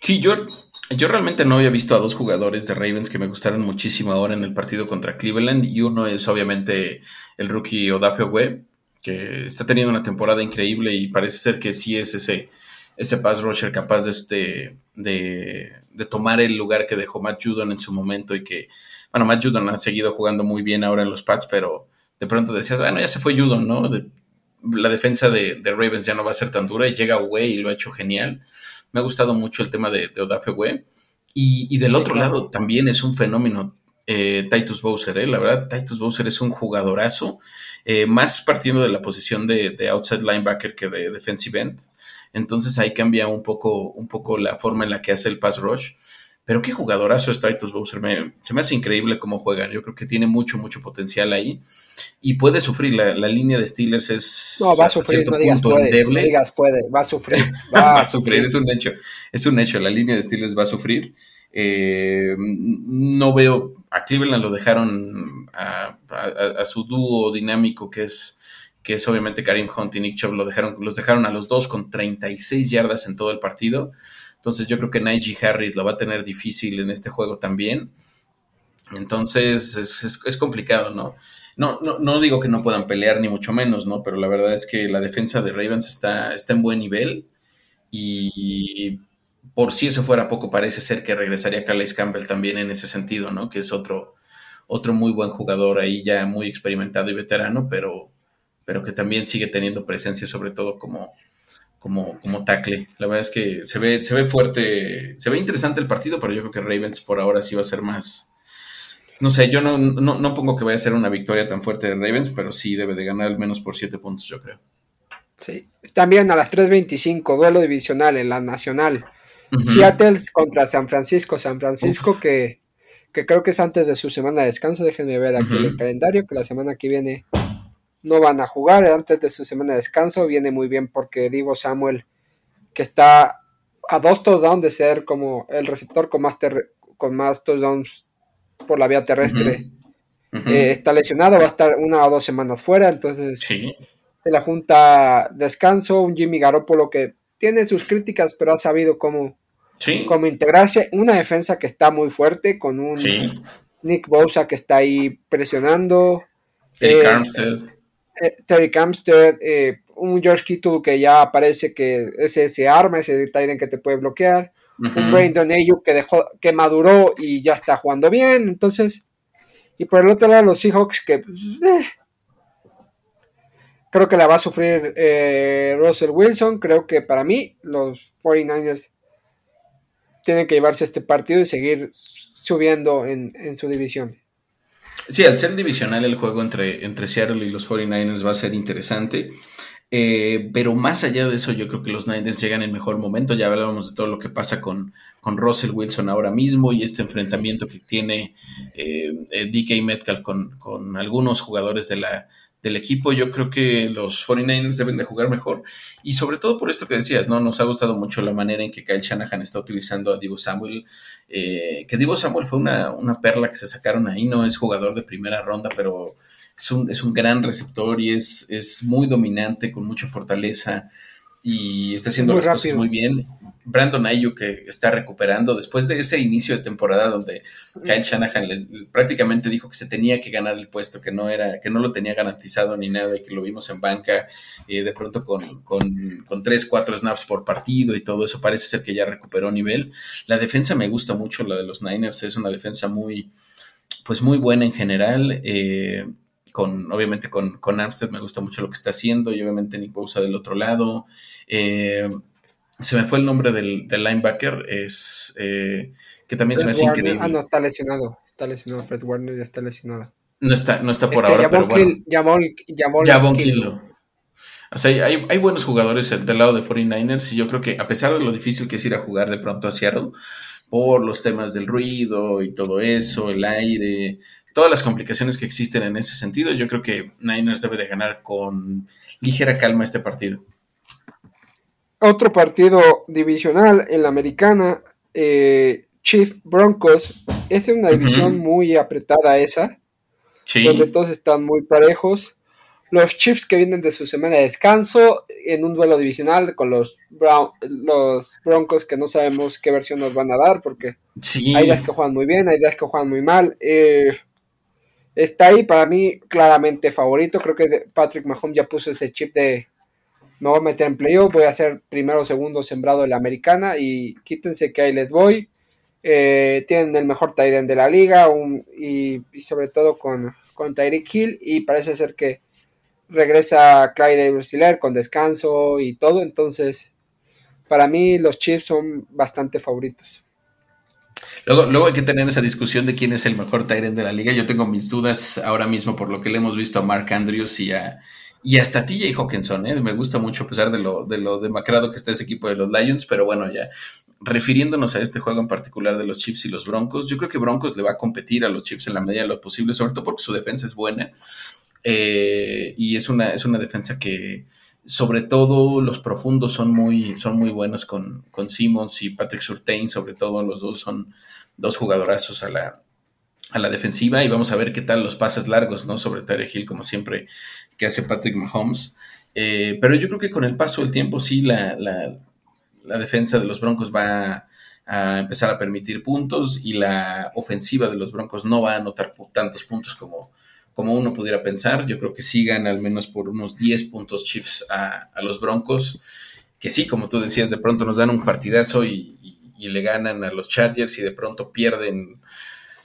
Sí, yo, yo realmente no había visto a dos jugadores de Ravens que me gustaron muchísimo ahora en el partido contra Cleveland y uno es obviamente el rookie Odafe Webb, que está teniendo una temporada increíble y parece ser que sí es ese ese pass rusher capaz de, este, de, de, tomar el lugar que dejó Matt Judon en su momento y que, bueno, Matt Judon ha seguido jugando muy bien ahora en los Pats, pero de pronto decías, bueno, ya se fue Judon, ¿no? la defensa de, Ravens ya no va a ser tan dura y llega Way y lo ha hecho genial. Me ha gustado mucho el tema de, de Odafe Way. Y, del otro lado también es un fenómeno eh, Titus Bowser, ¿eh? la verdad, Titus Bowser es un jugadorazo, eh, más partiendo de la posición de, de, outside linebacker que de defensive end. Entonces ahí cambia un poco, un poco la forma en la que hace el pass rush. Pero qué jugadorazo es Titus Bowser. se me hace increíble cómo juegan. Yo creo que tiene mucho, mucho potencial ahí. Y puede sufrir. La, línea de Steelers es. No, va a sufrir. No digas, puede, no digas puede. Va a sufrir. <laughs> Va, a sufrir. Es un hecho. Es un hecho. La línea de Steelers va a sufrir. Eh, no veo. A Cleveland lo dejaron a, a su dúo dinámico que es que es obviamente Karim Hunt y Nick Chubb, lo dejaron, los dejaron a los dos con 36 yardas en todo el partido. Entonces yo creo que Najee Harris lo va a tener difícil en este juego también. Entonces es, complicado, ¿no? ¿no? No, no digo que no puedan pelear, ni mucho menos, ¿no? Pero la verdad es que la defensa de Ravens está, está en buen nivel. Y por si eso fuera poco, parece ser que regresaría Calais Campbell también en ese sentido, ¿no? Que es otro, otro muy buen jugador ahí, ya muy experimentado y veterano, pero pero que también sigue teniendo presencia, sobre todo como, como, como tackle. La verdad es que se ve, se ve fuerte, se ve interesante el partido, pero yo creo que Ravens por ahora sí va a ser más. No sé, yo no, no, pongo que vaya a ser una victoria tan fuerte de Ravens, pero sí debe de ganar al menos por 7 puntos, yo creo. Sí. También a las 3.25, duelo divisional en la nacional. Seattle contra San Francisco. San Francisco que, que, creo que es antes de su semana de descanso. Déjenme ver aquí el calendario, que la semana que viene no van a jugar antes de su semana de descanso. Viene muy bien porque Divo Samuel, que está a dos touchdowns de ser como el receptor con más, con más touchdowns por la vía terrestre, eh, está lesionado, va a estar una o dos semanas fuera. Entonces se la junta descanso. Un Jimmy Garoppolo que tiene sus críticas, pero ha sabido cómo, cómo integrarse. Una defensa que está muy fuerte con un Nick Bosa que está ahí presionando. Eric eh, Armstead. Eh, Terry Camstead, eh, un George Kittle que ya parece que es ese arma, ese Titan que te puede bloquear, un Brandon Ayuk que dejó, que maduró y ya está jugando bien, entonces, y por el otro lado los Seahawks que pues, eh, creo que la va a sufrir Russell Wilson, creo que para mí los 49ers tienen que llevarse este partido y seguir subiendo en su división. Sí, al ser divisional el juego entre, entre Seattle y los 49ers va a ser interesante. Eh, pero más allá de eso, yo creo que los Niners llegan en mejor momento. Ya hablábamos de todo lo que pasa con, con Russell Wilson ahora mismo y este enfrentamiento que tiene eh, eh DK Metcalf con, con algunos jugadores de la, del equipo. Yo creo que los 49ers deben de jugar mejor. Y sobre todo por esto que decías, ¿no? Nos ha gustado mucho la manera en que Kyle Shanahan está utilizando a Divo Samuel. Eh, que Divo Samuel fue una, perla que se sacaron ahí. No es jugador de primera ronda, pero es un, es un gran receptor y es, es muy dominante, con mucha fortaleza. Y está haciendo las cosas muy bien. Brandon Ayuk que está recuperando después de ese inicio de temporada donde Kyle Shanahan prácticamente dijo que se tenía que ganar el puesto, que no era, que no lo tenía garantizado ni nada, y que lo vimos en banca eh, de pronto con, con, con tres, cuatro snaps por partido y todo eso. Parece ser que ya recuperó nivel. La defensa me gusta mucho, la de los Niners, es una defensa muy, pues muy buena en general. Eh, con, obviamente con, con Armstead me gusta mucho lo que está haciendo y obviamente Nick Bosa del otro lado. Eh, se me fue el nombre del, linebacker, es eh, que también se me hace increíble. Ah, no, está lesionado. Está lesionado. Fred Warner ya está lesionado. No está, no está por ahora, pero bueno. Kill, O sea, hay, hay, buenos jugadores del lado de 49ers y yo creo que a pesar de lo difícil que es ir a jugar de pronto a Seattle, por los temas del ruido y todo eso, el aire, todas las complicaciones que existen en ese sentido, yo creo que Niners debe de ganar con ligera calma este partido. Otro partido divisional en la americana, eh, Chief Broncos. Es una división muy apretada esa, donde todos están muy parejos. Los Chiefs que vienen de su semana de descanso en un duelo divisional con los, los Broncos que no sabemos qué versión nos van a dar porque hay días que juegan muy bien, hay días que juegan muy mal. Eh, está ahí para mí claramente favorito. Creo que Patrick Mahomes ya puso ese chip de me voy a meter en playoff, voy a ser primero o segundo sembrado de la americana y quítense que ahí les voy. Eh, tienen el mejor tight de la liga y, sobre todo con, con Tyreek Hill y parece ser que regresa Clyde Brasiler con descanso y todo, entonces para mí los Chiefs son bastante favoritos. Luego, luego hay que tener esa discusión de quién es el mejor Tyrant de la liga. Yo tengo mis dudas ahora mismo por lo que le hemos visto a Mark Andrews y a, y hasta Hawkinson, ¿eh? me gusta mucho a pesar de lo, de lo demacrado que está ese equipo de los Lions, pero bueno, ya refiriéndonos a este juego en particular de los Chiefs y los Broncos, yo creo que Broncos le va a competir a los Chiefs en la medida de lo posible, sobre todo porque su defensa es buena eh, y es una, es una defensa que sobre todo los profundos son muy, son muy buenos con, con Simmons y Patrick Surtain, sobre todo los dos son dos jugadorazos a la, a la defensiva y vamos a ver qué tal los pases largos, ¿no? Sobre Tyre Hill, como siempre, que hace Patrick Mahomes. Eh, pero yo creo que con el paso del tiempo, sí, la, defensa de los Broncos va a empezar a permitir puntos y la ofensiva de los Broncos no va a anotar tantos puntos como, como uno pudiera pensar. Yo creo que sigan al menos por unos 10 puntos Chiefs a, los Broncos, que sí, como tú decías, de pronto nos dan un partidazo y le ganan a los Chargers y de pronto pierden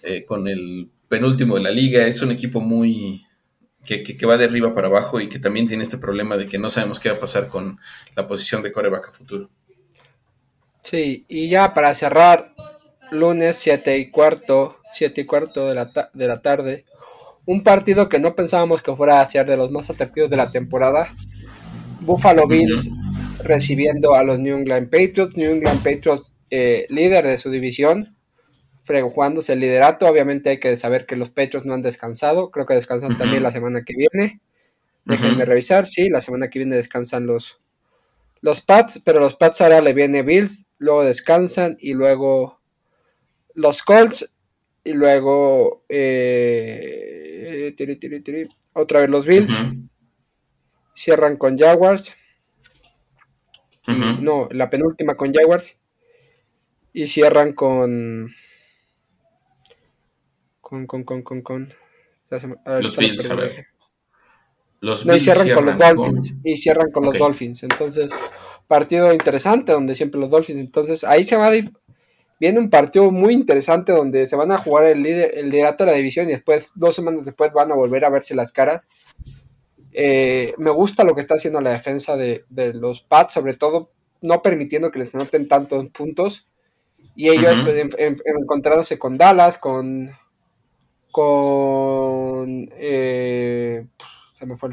eh, con el penúltimo de la liga. Es un equipo muy que, va de arriba para abajo y que también tiene este problema de que no sabemos qué va a pasar con la posición de coreback a futuro. Sí, y ya para cerrar, lunes 7 y cuarto, 7 y cuarto de la, de la tarde, un partido que no pensábamos que fuera a ser de los más atractivos de la temporada. Buffalo Bills recibiendo a los New England Patriots. New England Patriots, eh, líder de su división, jugándose el liderato. Obviamente hay que saber que los Petros no han descansado. Creo que descansan también la semana que viene. Déjenme revisar. Sí, la semana que viene descansan los, los Pats, pero los Pats ahora le viene Bills, luego descansan y luego los Colts y luego eh, otra vez los Bills. Cierran con Jaguars. no, la penúltima con Jaguars. Y cierran con con, con, con, con, con. los Bills, a ver. Los no, y cierran, con los Dolphins. Y cierran con los Dolphins. Entonces, partido interesante donde siempre los Dolphins. Entonces, ahí se va a. Viene un partido muy interesante donde se van a jugar el, líder, el liderato de la división y después, dos semanas después, van a volver a verse las caras. Eh, me gusta lo que está haciendo la defensa de, de, los Pats, sobre todo no permitiendo que les anoten tantos puntos. Y ellos encontrándose con Dallas, con con eh, se me fue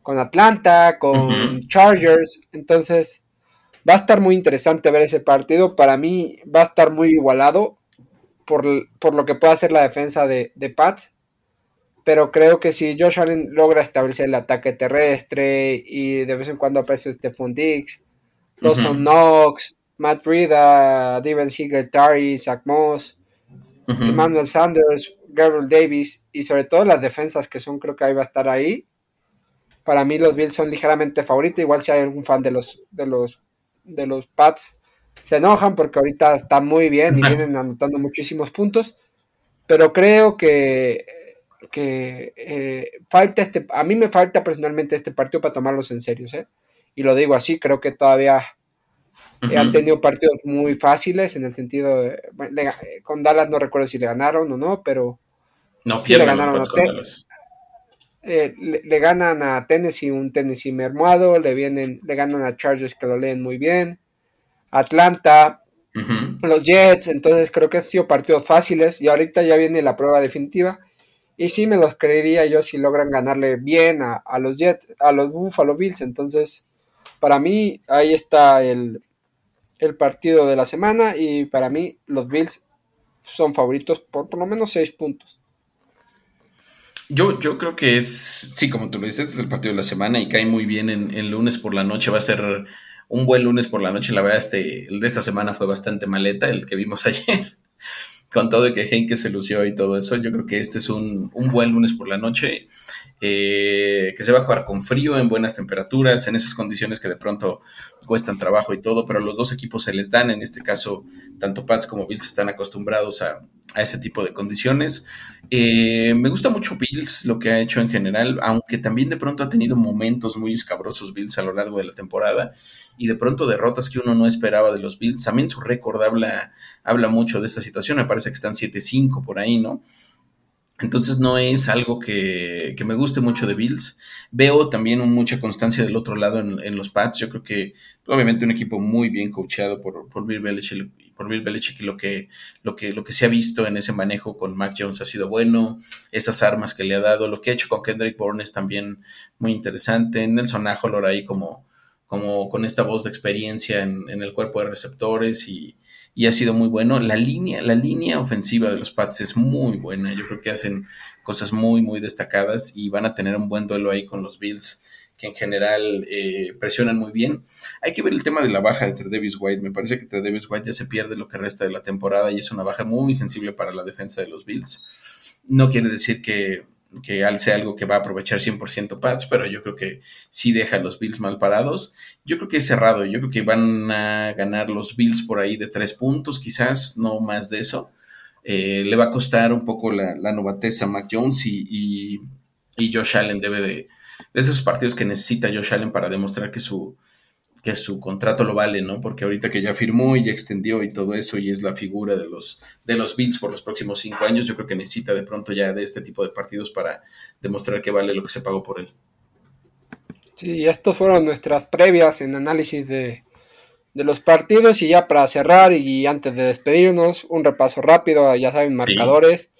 con Atlanta, con Chargers, entonces va a estar muy interesante ver ese partido. Para mí va a estar muy igualado por, lo que puede hacer la defensa de, de, Pats. Pero creo que si Josh Allen logra establecer el ataque terrestre y de vez en cuando aparece Stephon Diggs, Dawson Knox, Matt Rida, Steven Siegel, Tari, Zach Moss, Emmanuel Sanders, Gabriel Davis y sobre todo las defensas que son, creo que ahí va a estar ahí. Para mí los Bills son ligeramente favoritos, igual si hay algún fan de los, de los, de los Pats se enojan porque ahorita están muy bien y vienen anotando muchísimos puntos, pero creo que, que eh, falta este, a mí me falta personalmente este partido para tomarlos en serio, ¿eh? y lo digo así, creo que todavía han tenido partidos muy fáciles en el sentido de, con Dallas no recuerdo si le ganaron o no, pero no, sí le ganaron a eh, le, ganan a Tennessee un Tennessee mermuado, le vienen, le ganan a Chargers que lo leen muy bien, Atlanta, los Jets, entonces creo que han sido partidos fáciles y ahorita ya viene la prueba definitiva. Y sí me los creería yo si logran ganarle bien a, a los Jets, a los Buffalo Bills, entonces para mí ahí está el, el partido de la semana y para mí los Bills son favoritos por por lo menos seis puntos. Yo, yo creo que es, sí, como tú lo dices, es el partido de la semana y cae muy bien en, en, lunes por la noche. Va a ser un buen lunes por la noche. La verdad, este, el de esta semana fue bastante maleta, el que vimos <laughs> ayer con todo de que Henke se lució y todo eso, yo creo que este es un, buen lunes por la noche, eh, que se va a jugar con frío, en buenas temperaturas, en esas condiciones que de pronto cuestan trabajo y todo, pero los dos equipos se les dan, en este caso, tanto Pats como Bills están acostumbrados a, a ese tipo de condiciones. Eh, me gusta mucho Bills, lo que ha hecho en general, aunque también de pronto ha tenido momentos muy escabrosos Bills a lo largo de la temporada y de pronto derrotas que uno no esperaba de los Bills. También su récord habla, habla mucho de esta situación, me parece que están 7-5 por ahí, ¿no? Entonces no es algo que, me guste mucho de Bills. Veo también mucha constancia del otro lado en, los Pats. Yo creo que obviamente un equipo muy bien coachado por, por Bill Belichick por Bill Belichick y lo que, lo, que, lo que se ha visto en ese manejo con Mac Jones ha sido bueno, esas armas que le ha dado, lo que ha hecho con Kendrick Bourne es también muy interesante, Nelson Ajolor ahí como, como con esta voz de experiencia en, el cuerpo de receptores y, ha sido muy bueno. La línea, la línea ofensiva de los Pats es muy buena, yo creo que hacen cosas muy, muy destacadas y van a tener un buen duelo ahí con los Bills que en general eh, presionan muy bien. Hay que ver el tema de la baja de Davis White. Me parece que Davis White ya se pierde lo que resta de la temporada y es una baja muy sensible para la defensa de los Bills. No quiere decir que, que sea algo que va a aprovechar 100% Pats, pero yo creo que sí deja a los Bills mal parados. Yo creo que es cerrado. Yo creo que van a ganar los Bills por ahí de tres puntos, quizás, no más de eso. Eh, le va a costar un poco la, la novatez a Mac Jones y, y, y Josh Allen debe de esos partidos que necesita Josh Allen para demostrar que su, que su contrato lo vale, ¿no? Porque ahorita que ya firmó y ya extendió y todo eso y es la figura de los, de los Bills por los próximos cinco años, yo creo que necesita de pronto ya de este tipo de partidos para demostrar que vale lo que se pagó por él. Sí, estos fueron nuestras previas en análisis de, de los partidos y ya para cerrar y antes de despedirnos, un repaso rápido, ya saben, marcadores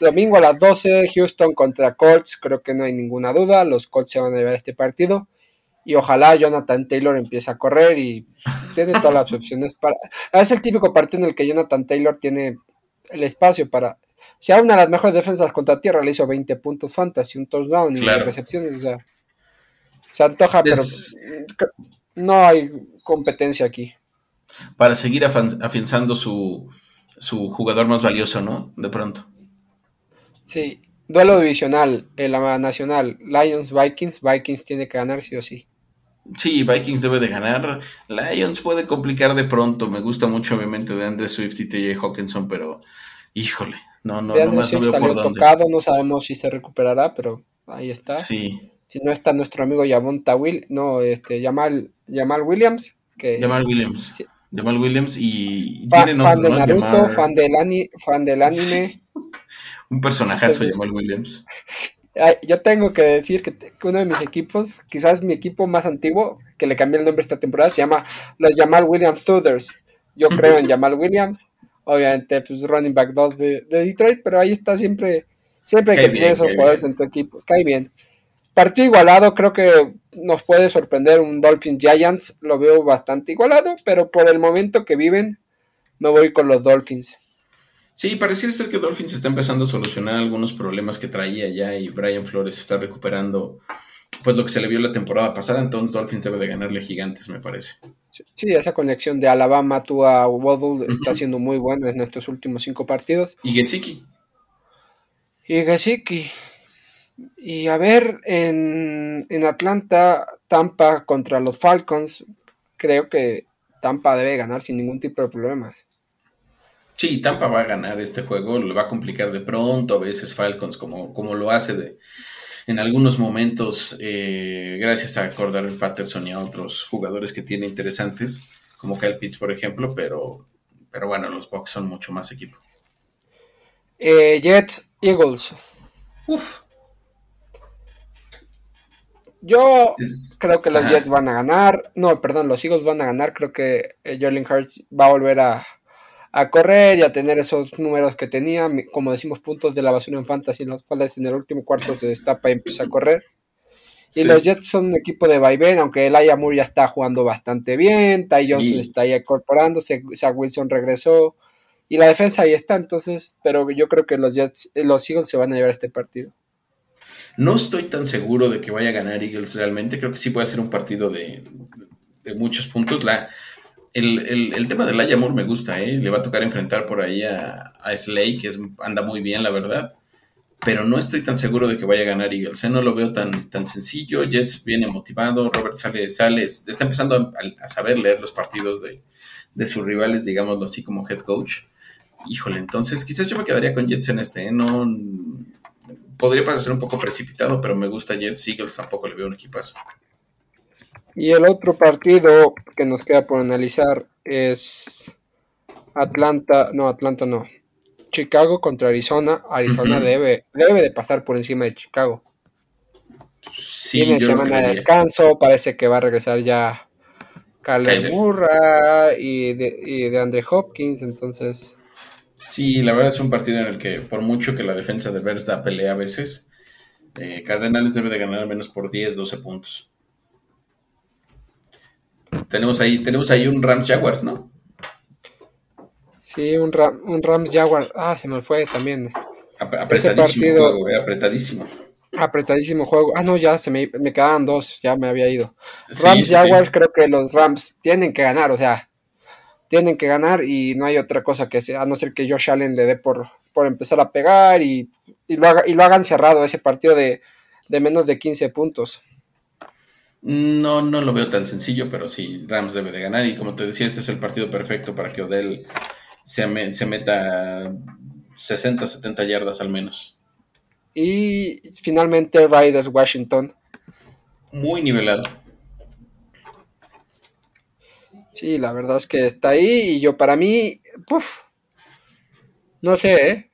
domingo a las 12, Houston contra Colts, creo que no hay ninguna duda, los Colts se van a llevar este partido y ojalá Jonathan Taylor empiece a correr y tiene todas las <laughs> opciones para... Es el típico partido en el que Jonathan Taylor tiene el espacio para... Si hay una de las mejores defensas contra tierra, le hizo 20 puntos fantasy, un touchdown y recepciones, o sea, se antoja, pero no hay competencia aquí. Para seguir afianzando su, su jugador más valioso, ¿no? De pronto. Sí, duelo divisional en la nacional, Lions Vikings, Vikings tiene que ganar sí o sí. Sí, Vikings debe de ganar. Lions puede complicar de pronto. Me gusta mucho, obviamente, de Andre Swift y TJ Hawkinson, pero híjole, no, no, no más veo por dónde. Tocado, no sabemos si se recuperará, pero ahí está. Sí. Si no está nuestro amigo Yamon Tawil, no, este, Jamal, Jamal Williams. Que, Jamal Williams. Jamal Williams y fan, fan de Naruto, fan, del fan del anime. <laughs> Un personajazo Jamal Williams. Yo tengo que decir que uno de mis equipos, quizás mi equipo más antiguo, que le cambié el nombre esta temporada, se llama los Jamal Williams Tudors. Yo creo en Jamal Williams, obviamente, pues running back 2 de, Detroit, pero ahí está siempre, siempre que tienes esos jugadores en tu equipo, cae bien. Partido igualado, creo que nos puede sorprender un Dolphins Giants, lo veo bastante igualado, pero por el momento que viven, me voy con los Dolphins. Sí, pareciera ser que Dolphins está empezando a solucionar algunos problemas que traía ya y Brian Flores está recuperando pues lo que se le vio la temporada pasada, entonces Dolphins debe de ganarle gigantes, me parece. Sí, esa conexión de Alabama tú a Waddle está siendo muy buena en estos últimos cinco partidos. Y Gesicki. Y Gesicki. Y a ver, en, en Atlanta, Tampa contra los Falcons, creo que Tampa debe ganar sin ningún tipo de problemas. Sí, Tampa va a ganar este juego, le va a complicar de pronto a veces Falcons como, como lo hace de, en algunos momentos, eh, gracias a Cordell Patterson y a otros jugadores que tiene interesantes, como Kyle Pitts, por ejemplo, pero, pero bueno, los Bucks son mucho más equipo. Eh, Jets, Eagles. Uf. Yo creo que los Jets van a ganar. No, perdón, los Eagles van a ganar. Creo que eh, Jalen Hurts va a volver a, a correr y a tener esos números que tenía, como decimos, puntos de la basura en fantasy, en los cuales en el último cuarto se destapa y empieza a correr. Y los Jets son un equipo de vaivén, aunque el Moore ya está jugando bastante bien, Ty Johnson está ahí incorporándose, Zach Wilson regresó, y la defensa ahí está, entonces, pero yo creo que los Jets, los Eagles se van a llevar este partido. No estoy tan seguro de que vaya a ganar Eagles realmente, creo que sí puede ser un partido de, de muchos puntos. La, el, tema del Ayamur me gusta, ¿eh? Le va a tocar enfrentar por ahí a, a Slay, que anda muy bien, la verdad. Pero no estoy tan seguro de que vaya a ganar Eagles. ¿eh? No lo veo tan, tan sencillo. Jets viene motivado. Robert sale, sale está empezando a, saber leer los partidos de, de, sus rivales, digámoslo así, como head coach. Híjole, entonces quizás yo me quedaría con Jets en este. ¿eh? No, podría parecer un poco precipitado, pero me gusta Jets. Eagles tampoco le veo un equipazo. Y el otro partido que nos queda por analizar es Atlanta, no, Atlanta no. Chicago contra Arizona. Arizona debe, debe de pasar por encima de Chicago. Sí, Tiene semana de descanso, parece que va a regresar ya Murray y de, y de Andre Hopkins, entonces... Sí, la verdad es un partido en el que por mucho que la defensa de Bears da pelea a veces, eh, Cardenales debe de ganar al menos por 10, 12 puntos. Tenemos ahí, tenemos ahí un Rams Jaguars, ¿no? Sí, un, un Rams Jaguars. Ah, se me fue también. apretadísimo juego, eh, apretadísimo. Apretadísimo juego. Ah, no, ya se me, me quedaban dos, ya me había ido. Rams Jaguars, creo que los Rams tienen que ganar, o sea, tienen que ganar y no hay otra cosa que sea, a no ser que Josh Allen le dé por, por empezar a pegar y, lo, haga, y lo hagan cerrado ese partido de, de menos de 15 puntos. No, no lo veo tan sencillo, pero sí, Rams debe de ganar. Y como te decía, este es el partido perfecto para que Odell se, se meta 60, 70 yardas al menos. Y finalmente Riders Washington. Muy nivelado. Sí, la verdad es que está ahí y yo para mí, no sé, ¿eh?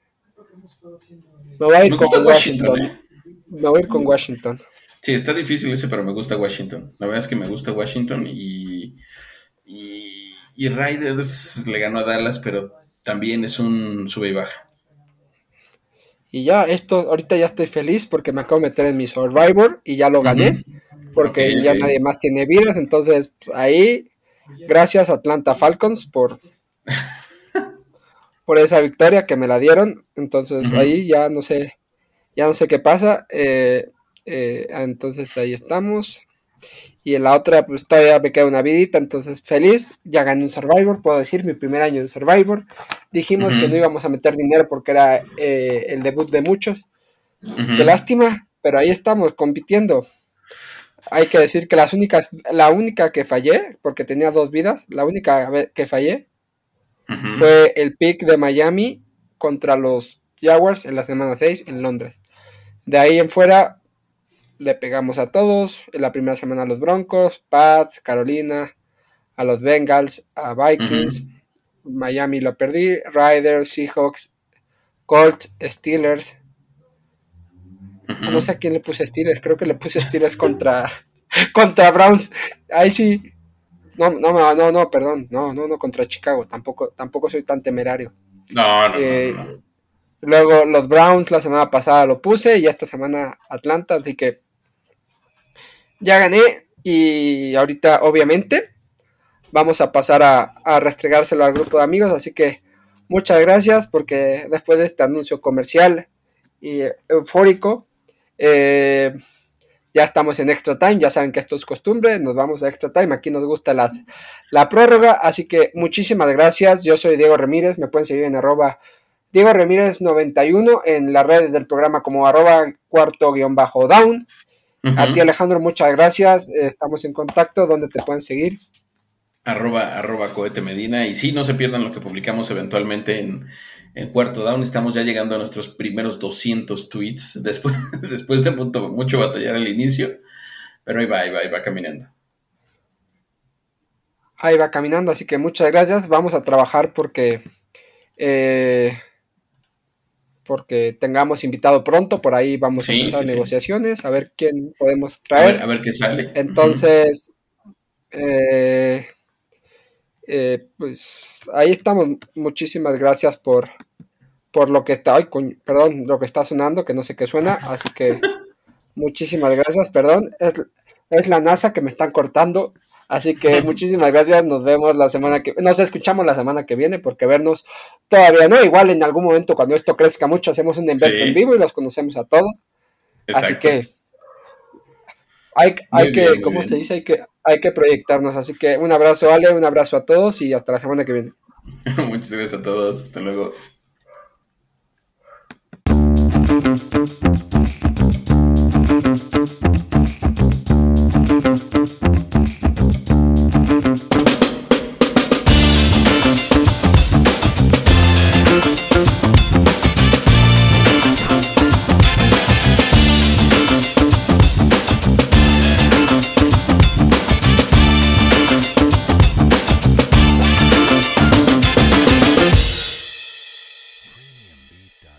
Me voy a ir con Washington. ¿eh? Me voy a ir con Washington. Sí, está difícil ese, pero me gusta Washington. La verdad es que me gusta Washington y, y, Riders le ganó a Dallas, pero también es un sube y baja. Y ya, esto, ahorita ya estoy feliz porque me acabo de meter en mi Survivor y ya lo gané, porque ya nadie más tiene vidas, entonces pues, ahí, gracias Atlanta Falcons por, <laughs> por esa victoria que me la dieron, entonces ahí ya no sé, ya no sé qué pasa, eh, eh, entonces ahí estamos. Y en la otra, pues todavía me queda una vidita, entonces feliz. Ya gané un Survivor, puedo decir, mi primer año de Survivor. Dijimos que no íbamos a meter dinero porque era eh, el debut de muchos. Qué lástima, pero ahí estamos compitiendo. Hay que decir que las únicas, la única que fallé, porque tenía dos vidas, la única que fallé fue el pick de Miami contra los Jaguars en la semana 6 en Londres. De ahí en fuera, le pegamos a todos. En la primera semana a los Broncos, Pats, Carolina, a los Bengals, a Vikings, Miami lo perdí, Riders, Seahawks, Colts, Steelers. No sé a quién le puse Steelers, creo que le puse Steelers contra, <laughs> contra Browns. Ahí sí. No, no, no, no, perdón. No, no, no, contra Chicago. Tampoco, tampoco soy tan temerario. No, no, no. Eh, luego los Browns la semana pasada lo puse y esta semana Atlanta, así que ya gané y ahorita obviamente vamos a pasar a, restregárselo al grupo de amigos, así que muchas gracias porque después de este anuncio comercial y eufórico, eh, ya estamos en extra time, ya saben que esto es costumbre, nos vamos a extra time, aquí nos gusta la, la prórroga, así que muchísimas gracias, yo soy Diego Ramírez, me pueden seguir en arroba Diego Ramírez 91 en las redes del programa como arroba cuarto guion bajo down. A ti Alejandro, muchas gracias. Estamos en contacto. ¿Dónde te pueden seguir? Arroba, arroba cohete medina. Y sí, no se pierdan lo que publicamos eventualmente en, en Cuarto Down. Estamos ya llegando a nuestros primeros 200 tweets <laughs> después, después de mucho, mucho batallar al inicio. Pero ahí va, ahí va, ahí va caminando. Ahí va caminando, así que muchas gracias. Vamos a trabajar porque eh, porque tengamos invitado pronto, por ahí vamos a empezar negociaciones, a ver quién podemos traer. A ver, qué sale. Entonces, eh, eh, pues ahí estamos. Muchísimas gracias por, por lo que está, ay, perdón, lo que está sonando, que no sé qué suena, así que <laughs> muchísimas gracias, perdón, es, es la NASA que me están cortando. Así que <laughs> muchísimas gracias, nos vemos la semana que nos escuchamos la semana que viene, porque vernos todavía no, igual en algún momento cuando esto crezca mucho hacemos un evento en vivo y los conocemos a todos. Así que hay, hay que, bien, ¿cómo se dice? Hay que, hay que proyectarnos. Así que un abrazo, Ale, un abrazo a todos y hasta la semana que viene. <laughs> Muchas gracias a todos, hasta luego.